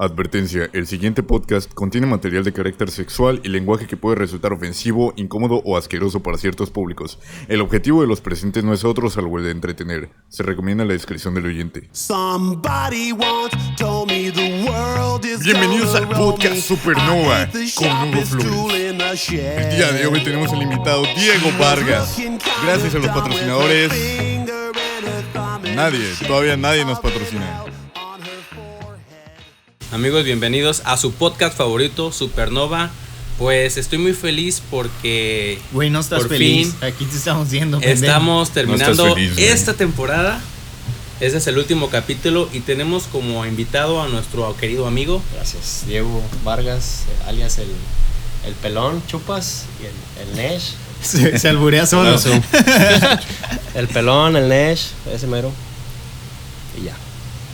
Advertencia, el siguiente podcast contiene material de carácter sexual y lenguaje que puede resultar ofensivo, incómodo o asqueroso para ciertos públicos. El objetivo de los presentes no es otro salvo el de entretener. Se recomienda la discreción del oyente. Bienvenidos al podcast. Supernova con Hugo Flores. El día de hoy tenemos al invitado Diego Vargas. Gracias a los patrocinadores. Nadie, todavía nadie nos patrocina. Amigos, bienvenidos a su podcast favorito, Supernova. Pues estoy muy feliz porque Güey, no estás Por feliz. fin, Aquí te estamos viendo. pendejo. estamos terminando feliz, esta temporada. Este es el último capítulo y tenemos como invitado a nuestro querido amigo. Gracias. Diego Vargas, alias el, el pelón, chupas, y el, el Nesh. Se, se alburea solo. el pelón, el Nesh, ese mero. Y ya,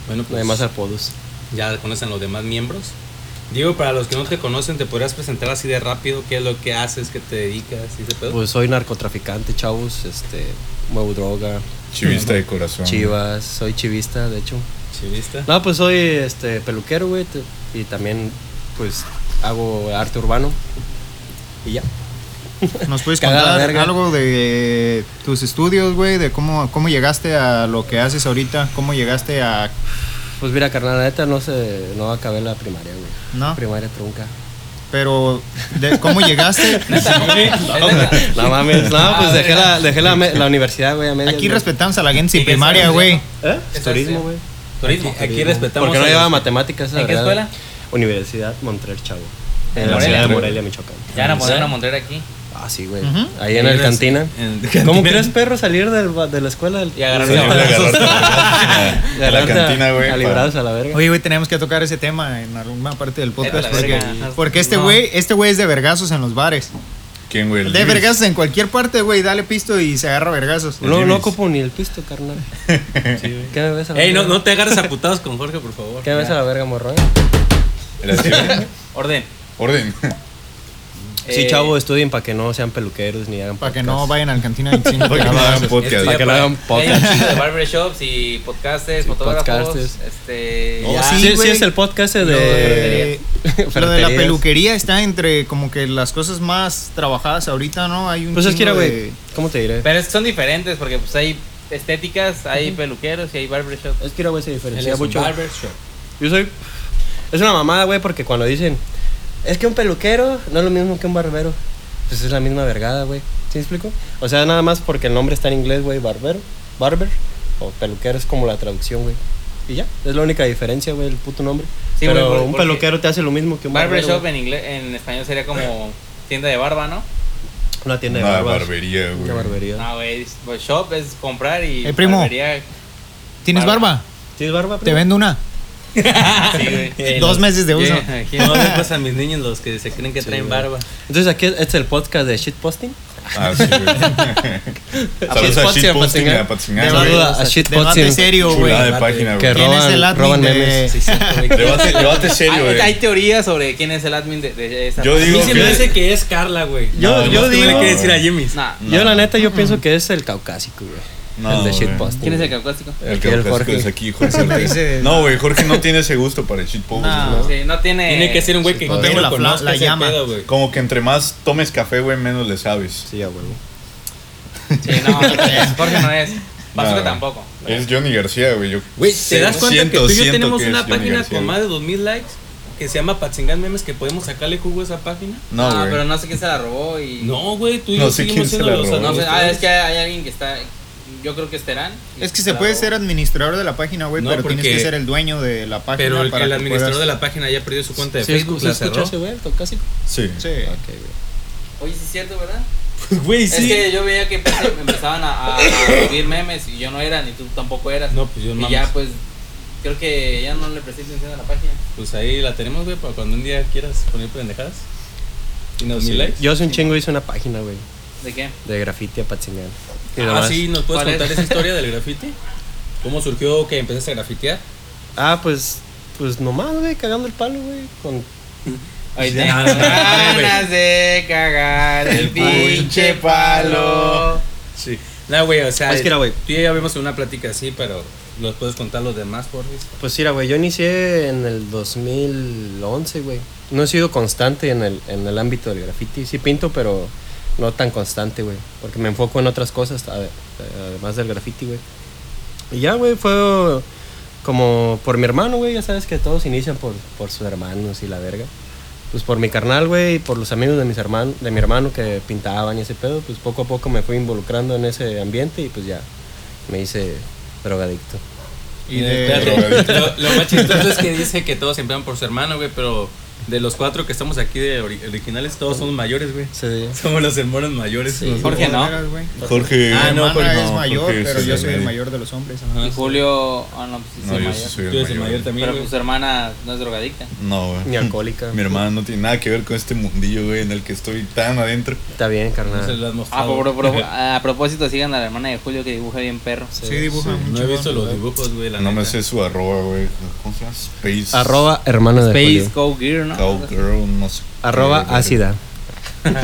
Bueno, no pues hay más apodos. Ya conocen los demás miembros. Diego, para los que no te conocen, ¿te podrías presentar así de rápido qué es lo que haces, qué te dedicas ese pedo? Pues soy narcotraficante, chavos, este, muevo droga, Chivista de corazón. chivas, soy chivista, de hecho. ¿Chivista? No, pues soy este peluquero, güey, y también pues hago arte urbano. Y ya. ¿Nos puedes contar algo de tus estudios, güey? De cómo, cómo llegaste a lo que haces ahorita. ¿Cómo llegaste a...? Pues mira, carnal, la neta no se, no acabé la primaria, güey. No, Primaria trunca. pero... De, ¿Cómo llegaste? No mames, no, pues dejé la, dejé la, me- la universidad, güey, a medias. Aquí güey. respetamos a la gente sin ¿Y qué primaria, güey. ¿Eh? ¿Estás Turismo, güey. Turismo. Aquí, aquí respetamos. Porque no a llevaba matemáticas. ¿En qué escuela? Universidad Montreal, chavo. En En la Morelia. ciudad de Morelia, Michoacán. Ya van a poner una Montreal aquí. Ah, sí, güey. Ujú. Ahí en el cantina. en- ¿Cómo crees, perro, salir del de la escuela? del- Y agarrar Sí, a la agarrarte a- cantina, güey. A librados a la verga. Oye, güey, tenemos que tocar ese tema en alguna parte del podcast. La Porque, este No. güey este güey es de vergazos en los bares. ¿Quién, güey? De vergazos en cualquier parte, güey. Dale pisto y se agarra vergazos. No, no ocupo ni el pisto, carnal. ¿Qué me ves a la Ey, no, verga? no te agarres a putados con Jorge, por favor. ¿Qué me ves a la verga, morro? Gracias. Orden. Orden. Sí, Eh, chavo, estudien para que no sean peluqueros ni hagan Para que no vayan al cantina 25. Para que no hagan podcast. Para que no hagan podcast. de barbershops y podcasters, Sí, fotógrafos. podcasters. Este. Oh, ya. sí, Sí, sí, es el podcast Lo de... de, lo de la peluquería está entre como que las cosas más trabajadas ahorita, ¿no? Hay un Pues es que, era, de- güey, ¿cómo te diré? Pero es que son diferentes porque pues hay estéticas, hay peluqueros y hay barbershops. Es que era, güey, se diferencia mucho. barber shop. Yo soy... Es una mamada, güey, porque cuando dicen... Es que un peluquero no es lo mismo que un barbero. Pues es la misma vergada, güey. ¿Sí me explico? O sea, nada más porque el nombre está en inglés, güey, barbero, barber, o peluquero es como la traducción, güey. Y ya, es la única diferencia, güey, el puto nombre. Sí, Pero por- un peluquero te hace lo mismo que un barbero. Barbershop en inglés, en español sería como tienda de barba, ¿no? Una tienda de Una barbas. barbería, güey. Una barbería. No, güey. pues, Shop es comprar y. Eh, primo. barbería- ¿Tienes Barba. barba? ¿Tienes barba? Te vendo una. Sí, güey. Dos los- meses de uso. Yeah, aquí no les pasa a mis niños los que se creen que Sí, traen güey. barba. Entonces aquí este es el podcast de shitposting. Ah, sí, güey. Saludos a Shitposting, a Patzingán, Debate- güey. Saluda a Debate shitposting. serio, güey. De Debate. página, Que güey. ¿Quién es roban, el admin roban de- memes. Sí, güey. Debate, debate serio, Hay, hay güey. teorías sobre quién es el admin de, de esa. Yo A mí digo se me que- hace que es Carla, güey. Yo- No, yo digo- quieres decir a Jimmy. Nah. Yo la neta yo pienso que es el caucásico, güey. No, el de güey. shitposting. ¿Quién es el caucásico? El que el Jorge Jorge. es aquí, Jorge. No, güey, Jorge no tiene ese gusto para el shitpost. No. Sí, no tiene. Tiene que ser un güey que No tengo la la ese llama. pedo, güey. Como que entre más tomes café, güey, menos le sabes. Sí, a huevo. Sí, no, Jorge no es. Bazooka No, tampoco. Es Johnny García, güey. Yo Güey, ¿te das cuenta siento- que tú y yo tenemos una página García, con más de 2000 likes que se llama Patzingan Memes que podemos sacarle jugo a esa página? No, Ah, güey. pero no sé quién se la robó y. No, güey, tú y No yo sé seguimos quién se siendo la los robó. No sé, ah, es que hay alguien que está. Yo creo que es Terán. Es que se puede ser administrador de la página, güey, No, pero tienes que ser el dueño de la página. Pero el, para el que administrador puedas- de la página ya perdió su cuenta de ¿Sí, Facebook, ¿sí la escuchas cerró. ese güey, caucásico? Sí. Sí. Ok, güey. Oye, sí es cierto, ¿verdad? Güey, Es que yo veía que empecé- empezaban a, a subir memes y yo no era, ni tú tampoco eras. No, pues yo Y mames. ya, pues. Creo que ya no le presté atención a la página. Pues ahí la tenemos, güey, para cuando un día quieras poner pendejadas. Y nos Sí. mil likes. Yo hace un chingo hice una página, güey, ¿De qué? de grafiti a Patzingán. Y Ah, sí, ¿nos puedes ¿Cuál contar es? esa historia del graffiti? ¿Cómo surgió que empezaste a grafitear? Ah, pues, pues nomás, güey, cagando el palo, güey, con... Ganas de cagar el pinche palo. Sí. No, güey, o sea, Es que era, güey. tú y yo ya vimos una plática así, pero ¿nos puedes contar los demás, por favor? Pues mira, güey, yo inicié en el 2011, güey. No he sido constante en el, en el ámbito del graffiti. Sí pinto, pero no tan constante, güey. Porque me enfoco en otras cosas, ade- además del graffiti, güey. Y ya, güey, fue como por mi hermano, güey. Ya sabes que todos inician por, por sus hermanos y la verga. Pues por mi carnal, güey, y por los amigos de, mis hermanos, de mi hermano que pintaban y ese pedo, pues poco a poco me fui involucrando en ese ambiente y pues ya me hice drogadicto. Y De- de perro. Lo, lo más chistoso es que dice que todos empiezan por su hermano, güey, pero de los cuatro que estamos aquí de ori- originales, todos somos mayores, güey. Sí. Somos los hermanos mayores. Sí. Jorge, ¿no? Jorge. Ah, no, hermana Jorge, es mayor, Jorge pero yo soy el mayor de los hombres. Ajá. Y Julio. Ah, no, pues sí, No, soy yo mayor. soy el Tú eres el mayor. también, Pero pues su hermana no es drogadicta. No, güey. Ni alcohólica. Mi hermana no tiene nada que ver con este mundillo, güey, en el que estoy tan adentro. Está bien, No se carnal. lo has Ah, mostrado. por- por- a propósito, sigan a la hermana de Julio que dibuja bien perro. Sí, dibuja sí. mucho. No he visto los dibujos, güey, No me sé su arroba, güey. ¿Cómo se llama? Space. Arroba hermano de Space Julio. Go Gear, ¿no? Cowgirl, no sé. Arroba ácida.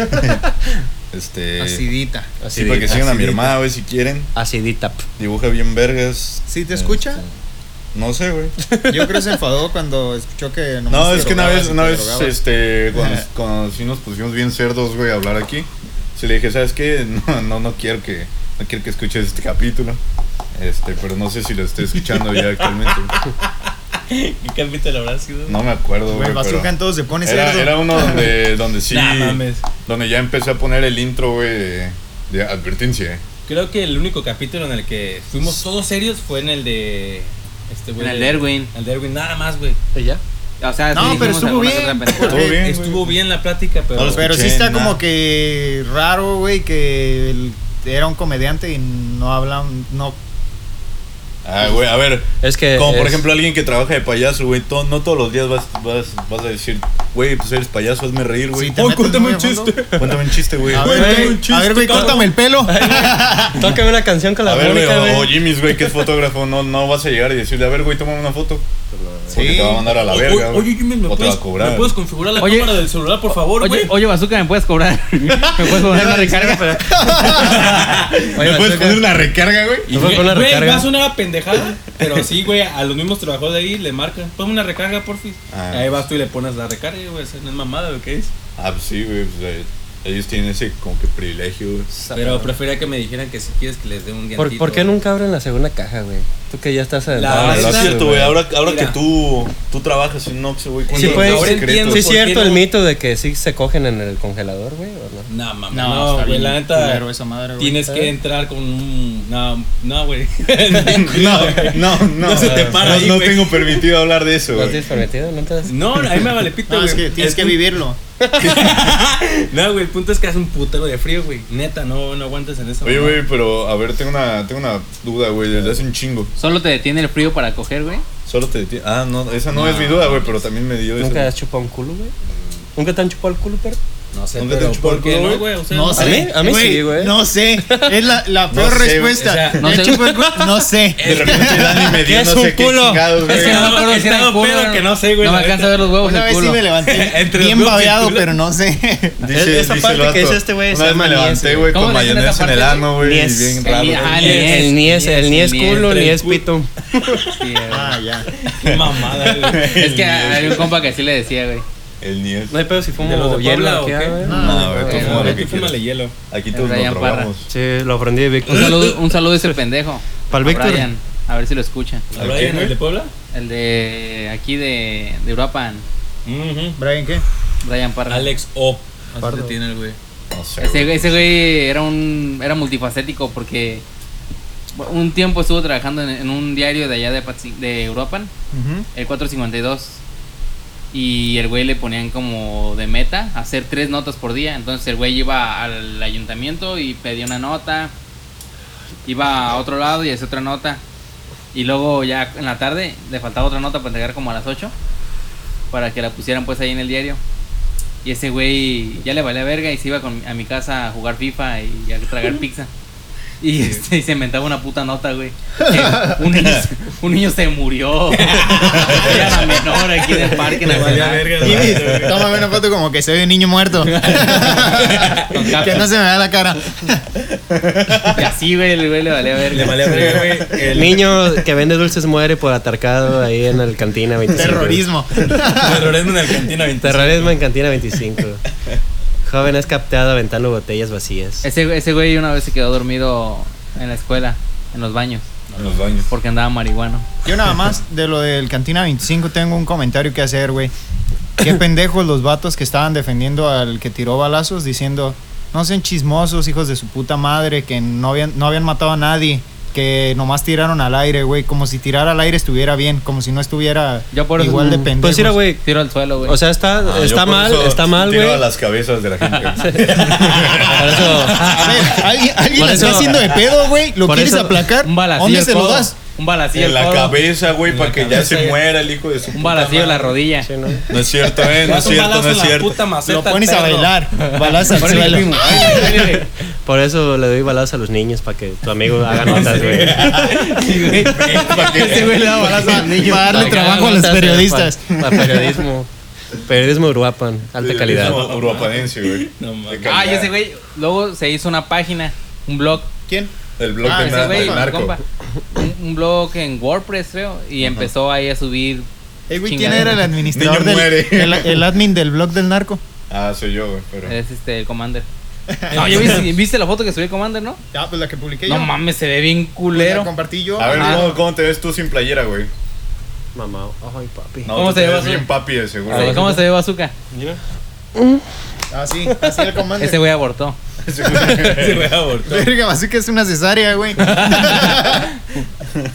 Este. Acidita. Sí, para que sigan a mi hermana, güey, si quieren. Acidita. Dibuja bien vergas. ¿Sí te escucha? Este, No sé, güey. Yo creo que se enfadó cuando escuchó que No, te es que una vez, una vez, este, cuando, cuando sí nos pusimos bien cerdos, güey, a hablar aquí, se le dije, ¿sabes qué? No, no, no quiero que, no quiero que escuches este capítulo. Este, pero no sé si lo estoy escuchando ya actualmente. ¿Qué capítulo habrá sido? No me acuerdo, Güey, bazooka en todo se pone Era, cerdo. era uno donde, donde sí, Nah, mames. donde ya empecé a poner el intro, güey, de, de advertencia. Creo que el único capítulo en el que fuimos todos serios fue en el de. Este, güey. En el de Erwin. El de Erwin, nada más, güey. ¿Y ya? O sea, No, pero estuvo bien. Estuvo bien, güey. Estuvo bien la plática, pero. No Pero sí está nada. como que raro, güey, que el- era un comediante y no hablan, no. Ah, güey, a ver, Es que. como por ejemplo alguien que trabaja de payaso, güey, to- no todos los días vas, vas, vas a decir, güey, pues eres payaso, hazme reír, güey. Sí, ¡Oh, cuéntame un chiste! Cuéntame un chiste, güey. A Güey, ver, Cuéntame güey, un chiste, a ver, güey, córtame el pelo. Tócame una canción con la A ver, güey, Mónica, o, o güey. Jimmy's, güey, que es fotógrafo, no, no vas a llegar y decirle, a ver, güey, toma una foto. Porque Sí. te va a mandar a la O- verga, o- güey. Oye, Jimmy, ¿me, o te va puedes, a cobrar. ¿me puedes configurar la Oye. cámara del celular, por favor, güey? Oye, oye, Bazooka, ¿me puedes cobrar? ¿Me puedes poner una recarga? ¿Me puedes poner una recarga, güey? ¿Me puedes poner una Güey, recarga? va a sonar a pendejada, pero sí, güey, a los mismos trabajadores de ahí le marcan. Ponme una recarga, porfis. Ah. Ahí vas tú y le pones la recarga, güey. No es mamada, güey, ¿qué es? Ah, pues sí, güey, pues, eh, ellos tienen ese como que privilegio, güey. Pero prefería que me dijeran que si quieres que les dé un ¿Por, diantito. ¿Por qué nunca abren la segunda caja, güey? Tú que ya estás adentrado La Ah, es cierto, güey, ahora, ahora Mira. que tú, tú trabajas en Nox, güey, Sí, pues, ahora entiendo ¿Sí es ¿por qué cierto no? el mito de que sí se cogen en el congelador, güey? ¿o no? No, mamá. No, No, güey, la neta. madre. Tienes que entrar con un. No, no, güey. No, no, no. No se te para No, ahí, no tengo permitido hablar de eso, ¿No güey. tienes permitido? ¿No te das? No, a mí me vale pito, No, güey. es que tienes que vivirlo. No, güey, el punto es que hace un putero de frío, güey. Neta, no, no aguantas en eso. Oye, güey, pero a ver, tengo una, tengo una duda, güey, desde hace un chingo. Solo te detiene el frío para coger, güey. Solo te detiene. Ah, no, esa no, es mi duda, güey, pero también me dio ¿Nunca eso. has chupado un culo, güey? ¿Nunca te han chupado el culo, pero? No sé, ¿Nunca te pero chupado ¿por qué no, güey? güey? O sea, No a sé. mí- a mí sí, güey. No sé. Es la, la peor sé, güey. respuesta. O sea, no ¿Me sé. No sé. De repente Dani me ¿Qué dio es no un sé qué culo? chingados, Es que güey. no me acuerdo si era el Estado culo. pedo que no sé, güey, No me alcanza a ver los huevos Una vez sí culo. me levanté bien babeado, pero no sé. Dice, Esa dice parte que dice este güey Una vez me levanté, güey, ¿Cómo con mayonesa esa en el ano, güey, y bien raro. ah, güey. El ni es, el ni es es culo, ni es pito. Sí, güey. Ah, ya. Qué mamada, güey. Es que hay un compa que así le decía, güey. El niés. No hay pedo si fumo ¿De hielo Puebla aquí, o qué? No, No, güey, tú fuma no, lo que quieras. hielo. Aquí todos nos Brian Parra. drogamos. Sí, lo aprendí de Víctor. Un saludo, un saludo a ese pendejo. Pa'l A Víctor. A ver si lo escucha. ¿A Brian, el de Puebla? El de aquí de, de Europa, Ujú. ¿Brian qué? Brian Parra. Alex O. Así se tiene el güey. No sé, Ese, güey. ese güey era un era multifacético porque un tiempo estuvo trabajando en, en un diario de allá de, de Europa, Ujú. el 452. Y el güey le ponían como de meta hacer tres notas por día. Entonces el güey iba al ayuntamiento y pedía una nota. Iba a otro lado y hacía otra nota. Y luego ya en la tarde le faltaba otra nota para entregar como a las 8. Para que la pusieran pues ahí en el diario. Y ese güey ya le valía verga y se iba con- a mi casa a jugar FIFA y a tragar pizza. Y, este, y se inventaba una puta nota, güey. Un, niño, se- un niño se murió. Era la menor aquí del parque nacional. Jimmy, tómame una foto como que se ve un niño muerto. que no se me vea la cara. Y así, güey, el güey le valía verga. Le valía verga, güey. El niño que vende dulces muere por atarcado ahí en el cantina 25. Terrorismo. Terrorismo en el cantina 25. Terrorismo en cantina 25. Joven es captado aventando botellas vacías. Ese, ese güey una vez se quedó dormido en la escuela, en los baños, En los baños. porque andaba marihuano. Yo nada más de lo del Cantina 25 tengo un comentario que hacer, güey. Qué pendejos los vatos que estaban defendiendo al que tiró balazos diciendo, no sean chismosos, hijos de su puta madre, que no habían, no habían matado a nadie, que nomás tiraron al aire, güey, como si tirar al aire estuviera bien, como si no estuviera Yo por eso- igual de pendejos. Pues mira, güey. Tiro al suelo, güey. O sea, está, Ah, está mal, está mal, tiro güey. a las cabezas de la gente. Por eso. A ver, alguien, alguien Por la está haciendo de pedo, güey, lo quieres eso- aplacar, ¿dónde se lo das? Un balacillo en la cabeza, güey, para que ya se muera el hijo de su Un puta balacillo en la rodilla. Sí, ¿no? No es cierto, eh, no es cierto, balazo no es cierto. puta maceta Lo pones a bailar, balas al suelo. Por eso le doy balazos a los niños para que tu amigo haga notas, güey. Ese güey le da balazo a los niños. Para darle trabajo a los periodistas. Para, periodismo. Periodismo Uruapan, alta calidad. No, uruapadense, güey. Ah, y ese güey luego se hizo una página, un blog. ¿Quién? El blog Ah, de narco. Un, un blog en WordPress, creo, y empezó ahí a subir. Ey, güey, ¿quién era el administrador Niño del el, el admin del blog del narco? Ah, soy yo, güey, pero... Es este, el Commander. No, ¿ya viste, viste la foto que subí el Commander, no? Ya, pues la que publiqué No yo. mames, se ve bien Pues culero. La compartí yo. A ver. ¿cómo, cómo te ves tú sin playera, güey? Mamá, ay, papi. No, ¿Cómo se te ve bien papi, de seguro. ¿Cómo se ve Bazooka? Así, así el comando. Ese güey abortó. Ese güey abortó. Verga, así que es una cesárea, güey.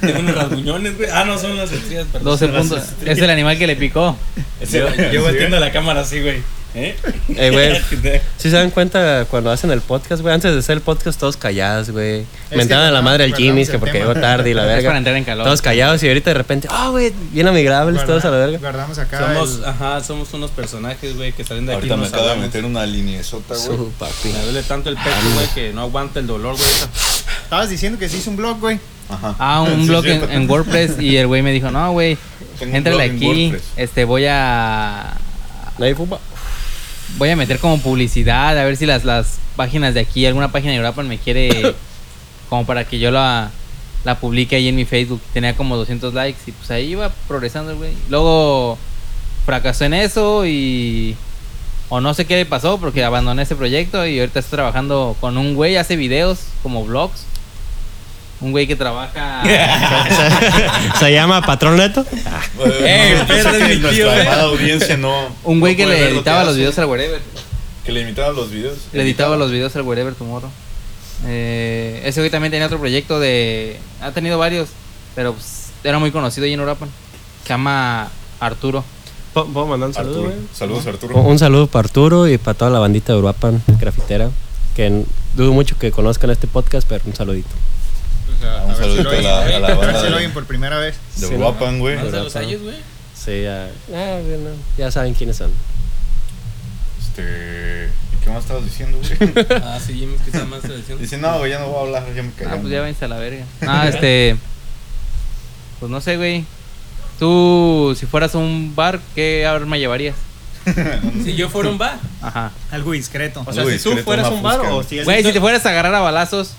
Tiene unos rasguñones, güey. Ah, no, son las estrías, perdón. 12 Son las puntos. Es el animal que le picó. Ese- Yo ¿Sí? volteando la cámara así, güey. ¿Eh? Eh, güey. ¿Sí se dan cuenta cuando hacen el podcast, güey? Antes de hacer el podcast, todos callados, güey. Mentaban a la madre al guardamos Jimmy el que porque llegó tarde y la para verga. entrar en calor. Todos callados y ahorita de repente, ah, güey, bien amigables, todos a la verga. Guardamos acá. Somos, el- ajá, somos unos personajes, güey, que salen de aquí. Ahorita me acaba de meter una lineezota, güey. Su papi. Me duele tanto el pecho, güey, que no aguanta el dolor, güey. Estabas diciendo que se hizo un blog, güey. Ajá. Ah, un Sí, blog en, WordPress y el güey me dijo, no, güey, Tengo un éntrale blog en aquí, este, voy a Nadie fuma. Voy a meter como publicidad, a ver si las, las páginas de aquí, alguna página de Europa me quiere como para que yo la, la publique ahí en mi Facebook. Tenía como 200 likes y pues ahí iba progresando el güey. Luego fracasó en eso y o no sé qué le pasó porque abandoné ese proyecto y ahorita estoy trabajando con un güey, hace videos como vlogs. Un güey que trabaja Se llama Patrón Neto. Eh, es mi tío, eh. audiencia no. un güey no que le editaba los videos al wherever. Que le imitaba los videos. Le editaba los videos al Wherever Tomorrow. Eh, ese güey también tenía otro proyecto de. Ha tenido varios, pero pues, era muy conocido ahí en Europa. Se llama Arturo. ¿Puedo mandar un saludo, Arturo. güey? Saludos, Arturo. Un un saludo para Arturo y para toda la bandita de Uruapan, grafitera. Que dudo mucho que conozcan este podcast, pero un saludito. Un saludito a la, a la A ver si por primera vez. de Sí, Uruapan, güey. Más de los años, güey. Sí, ya, ah, bueno, ya saben quiénes son. Este. ¿Qué más estabas diciendo, güey? Ah, sí, Jimmy, que está más tradición. Dice, no, güey, ya no voy a hablar, ya me cagué. Ah, pues ya váyanse a la verga. Ah, este. Pues no sé, güey. Tú, si fueras a un bar, ¿qué arma llevarías? Si yo fuera un bar. Ajá. Algo discreto. O sea, Algo si tú fueras un bar o si Güey, si te fueras a agarrar a balazos.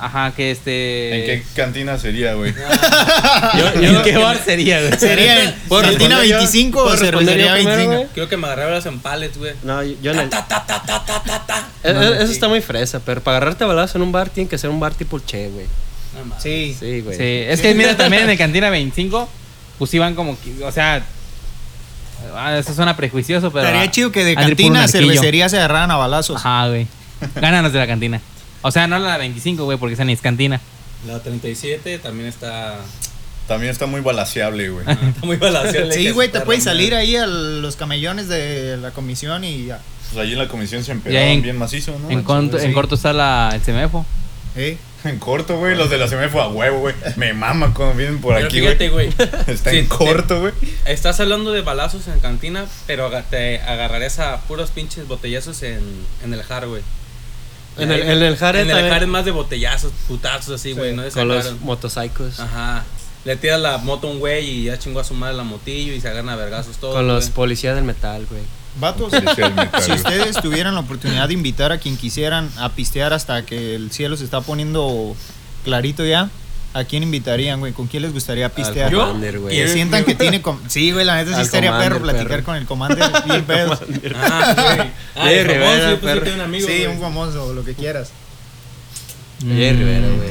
Ajá, que este. ¿En qué cantina sería, güey? Yo, ¿En qué bar sería, güey? ¿Sería en ¿Puedo Cantina responder yo? 25 o ¿Puedo responder Cervecería yo primero, 25? güey? Creo que me agarraba las en pallets, güey. No, yo yo en el- Ta, ta, ta, ta, ta, ta, ta. Eh, No, eh, sí. Eso está muy fresa, pero para agarrarte a balazo en un bar tiene que ser un bar tipo Che, güey. No mames. Sí. Sí, güey. Sí, es que mira, también en el Cantina 25, pues iban como, que- o sea, ah, eso suena prejuicioso, pero... Estaría chido que de han de ir por un cantina a arquillo. cervecería se agarraran a balazos. Ajá, güey. Gánanos de la cantina. O sea, no la 25, güey, porque esa ni es cantina. La 37 también está. También está muy balaseable, güey. Está muy balanceada. Sí, güey, te puedes salir ahí a los camellones de la comisión y ya. Pues allí en la comisión se empezaron en- bien macizo, ¿no? En, corto, sí. en corto está la, el semefo. ¿Eh? En corto, güey. Los de la CMF a huevo, güey. Me mama cuando vienen por Pero aquí, fíjate, güey. güey. Está Sí, en corto, güey. Estás hablando de balazos en cantina, pero te agarrarías a puros pinches botellazos en, en el jar, güey. En el, en el Jared En el también, Jared más de botellazos, putazos así, güey, no de con los motocycles. Ajá. Le tiras la moto a un güey y ya chingó a su madre la motillo y se agarran a vergazos todos. Con los policías del metal, güey. Vatos, si ustedes tuvieran la oportunidad de invitar a quien quisieran a pistear hasta que el cielo se está poniendo clarito ya, ¿a quién invitarían, güey? ¿Con quién les gustaría pistear? Yo, Commander, güey. Que sientan que tiene... com- Sí, güey, la neta sí Al estaría Commander, perro platicar perro. con el commander bien pedos. Ah, güey. Ah, Jay el famoso, Rivera, yo pensé perro. era un amigo. Sí, güey. un famoso, lo que quieras. Jay Mm. Rivera, güey.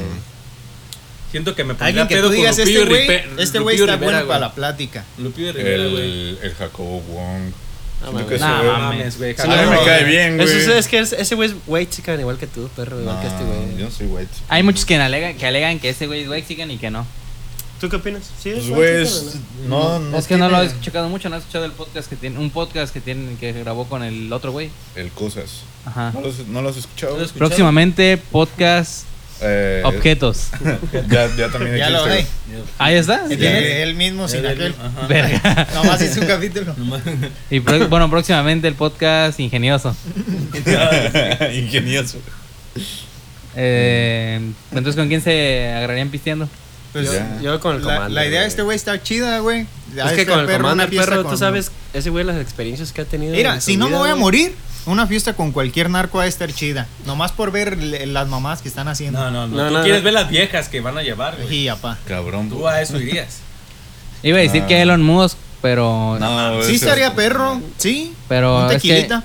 Siento que me pondría Alguien que pedo tú con digas, Lupillo este güey Ripe- este güey Lupillo está Rivera, bueno para la plática. Lupillo Rivera, güey. El, el Jacobo Wong. No mames. No mames, güey. A mí me cae bien, güey. Eso es, es que es- ese güey es white chican igual que tú, perro, igual que este güey. Yo no soy white. Hay muchos que alegan que, alegan que ese güey es Wexican y que no. ¿Tú qué opinas? ¿Sí Pues, es güey, white es- chican o no? no, no es que no lo he escuchado mucho, no he escuchado el podcast que tiene, un podcast que tiene que grabó con el otro güey. El cosas. Ajá. ¿No lo has, no lo has escuchado? ¿No lo has escuchado? Próximamente podcast Eh, objetos. Ya, ya también Ya lo hay. Ahí está. Tiene él mismo sin aquel. Verga. Nomás hizo un capítulo. Y pro- bueno, próximamente el podcast ingenioso. Ingenioso. Eh, entonces, ¿con quién se agarrarían pisteando? Pues, Ya. Yo con el la, Commander. la idea de este güey está chida, güey. Es que con el perro, fiesta perro, con- tú sabes, ese güey las experiencias que ha tenido. Mira, si no me voy a morir, una fiesta con cualquier narco a estar chida. Nomás por ver le- las mamás que están haciendo. No, no, no. No, Tú no, quieres no. ver las viejas que van a llevar, güey. Y apá. Cabrón. Tú a eso irías. Iba a decir Ah. que Elon Musk, pero. No, Sí ese- estaría perro, sí. Pero un es que- tequilita.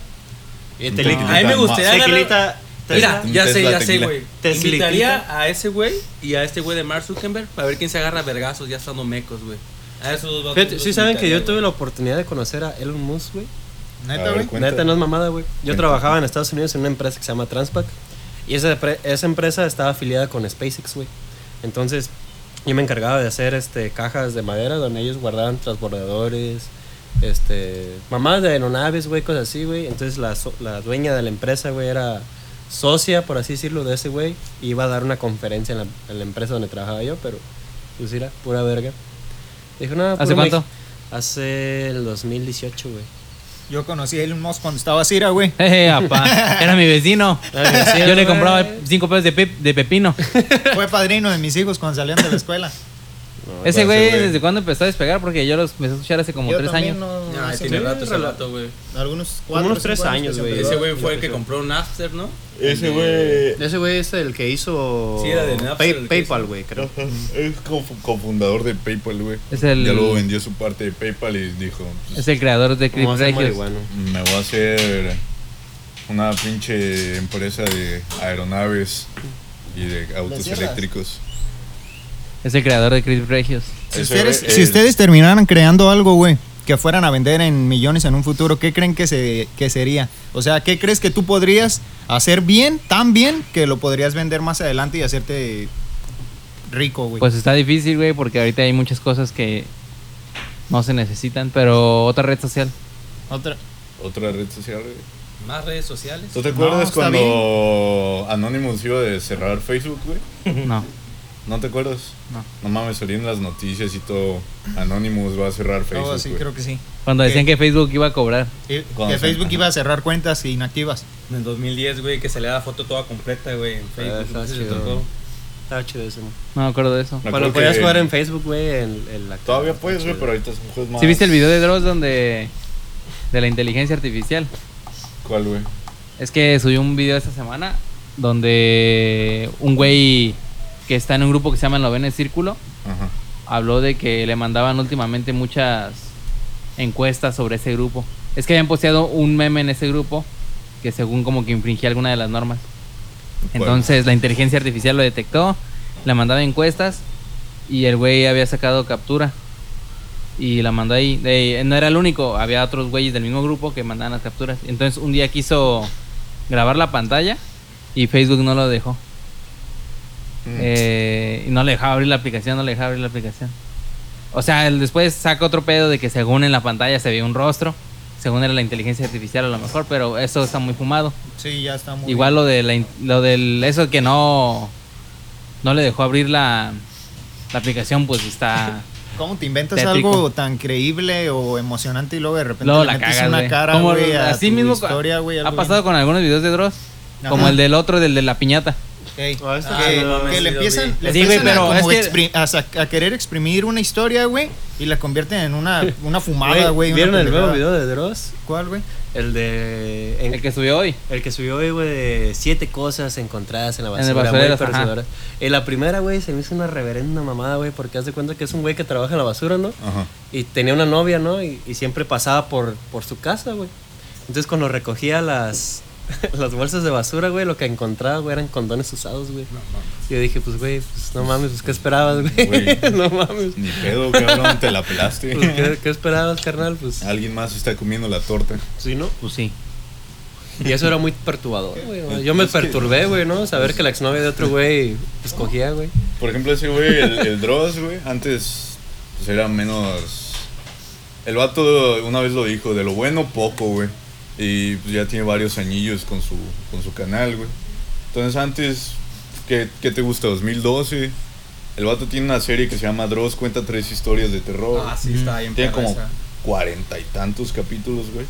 Y tequilita. A mí me gustaría agarrar- Tequilita. Mira, ya sé, Tesla ya sé, tequila. güey. Teslitita. Invitaría a ese güey y a este güey de Mark Zuckerberg para ver quién se agarra a vergazos ya estando mecos, güey. A esos dos vatos Fíjate, los sí saben que yo invitaría, tuve la oportunidad de conocer a Elon Musk, güey. Neta, güey. Neta, no es mamada, güey. Yo trabajaba en Estados Unidos en una empresa que se llama Transpac. Y esa, esa empresa estaba afiliada con SpaceX, güey. Entonces, yo me encargaba de hacer este, cajas de madera donde ellos guardaban transbordadores, este, mamadas de aeronaves, güey, cosas así, güey. Entonces, la, la dueña de la empresa, güey, era socia, por así decirlo, de ese güey. Y iba a dar una conferencia en la, en la empresa donde trabajaba yo, pero, pues, era pura verga. Dijo, no, ¿Hace cuánto? Hace el 2018, güey. Yo conocí a Elon Musk cuando estaba Cira, güey. Apá, era mi vecino. Yo le compraba cinco pesos de, pep- de pepino. Fue padrino de mis hijos cuando salían de la escuela. No, Ese güey. ¿desde cuándo empezó a despegar? Porque yo los empecé a escuchar hace como Yo tres años. no- no Ay, sé, tiene sí, rato ese güey. Algunos cuatro unos tres años, güey. se Ese güey fue el que compró Napster, ¿no? Ese güey. Ese güey es el que hizo Sí, era de Napster, Pay- PayPal, güey, creo. Es cofu- cofundador de PayPal, güey. Es el- Ya luego vendió su parte de PayPal y dijo: pues, Es el creador de Chris Como hacer Regios. marihuano. Me voy a hacer una pinche empresa de aeronaves y de autos eléctricos. Es el creador de Chris Regios. Si ustedes, si el- ustedes terminaran creando algo, güey, que fueran a vender en millones en un futuro, ¿qué creen que, se, que sería? O sea, ¿qué crees que tú podrías hacer bien, tan bien, que lo podrías vender más adelante y hacerte rico, güey? Pues está difícil, güey, porque ahorita hay muchas cosas que no se necesitan, pero otra red social. Otra. Otra red social, güey. Más redes sociales. ¿Tú te acuerdas cuando Anonymous iba de cerrar Facebook, güey? No. ¿No te acuerdas? No. No mames, salían las noticias y todo. Anonymous va a cerrar Facebook. Oh, sí, güey. creo que sí. Cuando decían que Facebook iba a cobrar. Que Facebook ajá. iba a cerrar cuentas inactivas. En el 2010, güey, que se le da la foto toda completa, güey, en Facebook. está no si te chido. tocó. Estaba chido ese. No me acuerdo de eso. Me Bueno, acuerdo podías que- jugar en Facebook, güey, en, en la Todavía puedes, güey, pero ahorita son juegos más. ¿Sí viste el video de Dross donde... de la inteligencia artificial? ¿Cuál, güey? Es que subió un video esta semana donde un güey que está en un grupo que se llama El Noveno Círculo Ajá. habló de que le mandaban últimamente muchas encuestas sobre ese grupo. Es que habían posteado un meme en ese grupo que según como que infringía alguna de las normas. Entonces la inteligencia artificial lo detectó, le mandaba encuestas y el güey había sacado captura y la mandó ahí. No era el único, había otros güeyes del mismo grupo que mandaban las capturas. Entonces un día quiso grabar la pantalla y Facebook no lo dejó. Mm. Eh, y no le dejaba abrir la aplicación, no le dejaba abrir la aplicación. O sea, él después saca otro pedo de que según en la pantalla se veía un rostro, según era la inteligencia artificial a lo mejor, pero eso está muy fumado. Sí, ya está muy Igual lo de la lo del eso que no no le dejó abrir la, la aplicación, pues está ¿Cómo te inventas Tétrico. algo tan creíble o emocionante y luego de repente luego le la metes cagas, una cara, a así tu mismo historia, güey? ha pasado con algunos videos de Dross Como el del otro, del de la piñata. Ey, Ah, que, no mames, que le empiezan, le Sí, güey, a, pero como es expri- a, a querer exprimir una historia, güey, y la convierten en una, una fumada, güey. ¿Vieron el nuevo video de Dross? ¿Cuál, güey? El de. en- El que subió hoy. El que subió hoy, güey, de siete cosas encontradas en la En basura. el muy basurero, ajá. perturbadoras. En la primera, güey, se me hizo una reverenda mamada, güey, porque haz de cuenta que es un güey que trabaja en la basura, ¿no? Ajá. Y tenía una novia, ¿no? Y, y siempre pasaba por, por su casa, güey. Entonces, cuando recogía las, las bolsas de basura, güey, lo que encontraba, güey, eran condones usados, güey. Yo dije, pues, güey, pues no mames, pues, ¿qué esperabas, güey? Güey. no mames. Ni pedo, cabrón, te la pelaste. Pues, ¿qué, qué esperabas, carnal? Pues, Alguien más está comiendo la torta. sí, ¿no? Pues sí. Y eso era muy perturbador, güey. Yo me Es que- perturbé, güey, ¿no? Saber que la exnovia de otro güey escogía, güey. Por ejemplo, ese güey, el, el Dross, güey, antes pues era menos... El vato una vez lo dijo, de lo bueno poco, güey. Y pues ya tiene varios añillos con su, con su canal, güey. Entonces antes, ¿qué, qué te gusta? 2012. El vato tiene una serie que se llama Dross, cuenta tres historias de terror. Ah, sí, está bien Tiene como cuarenta y tantos capítulos, güey.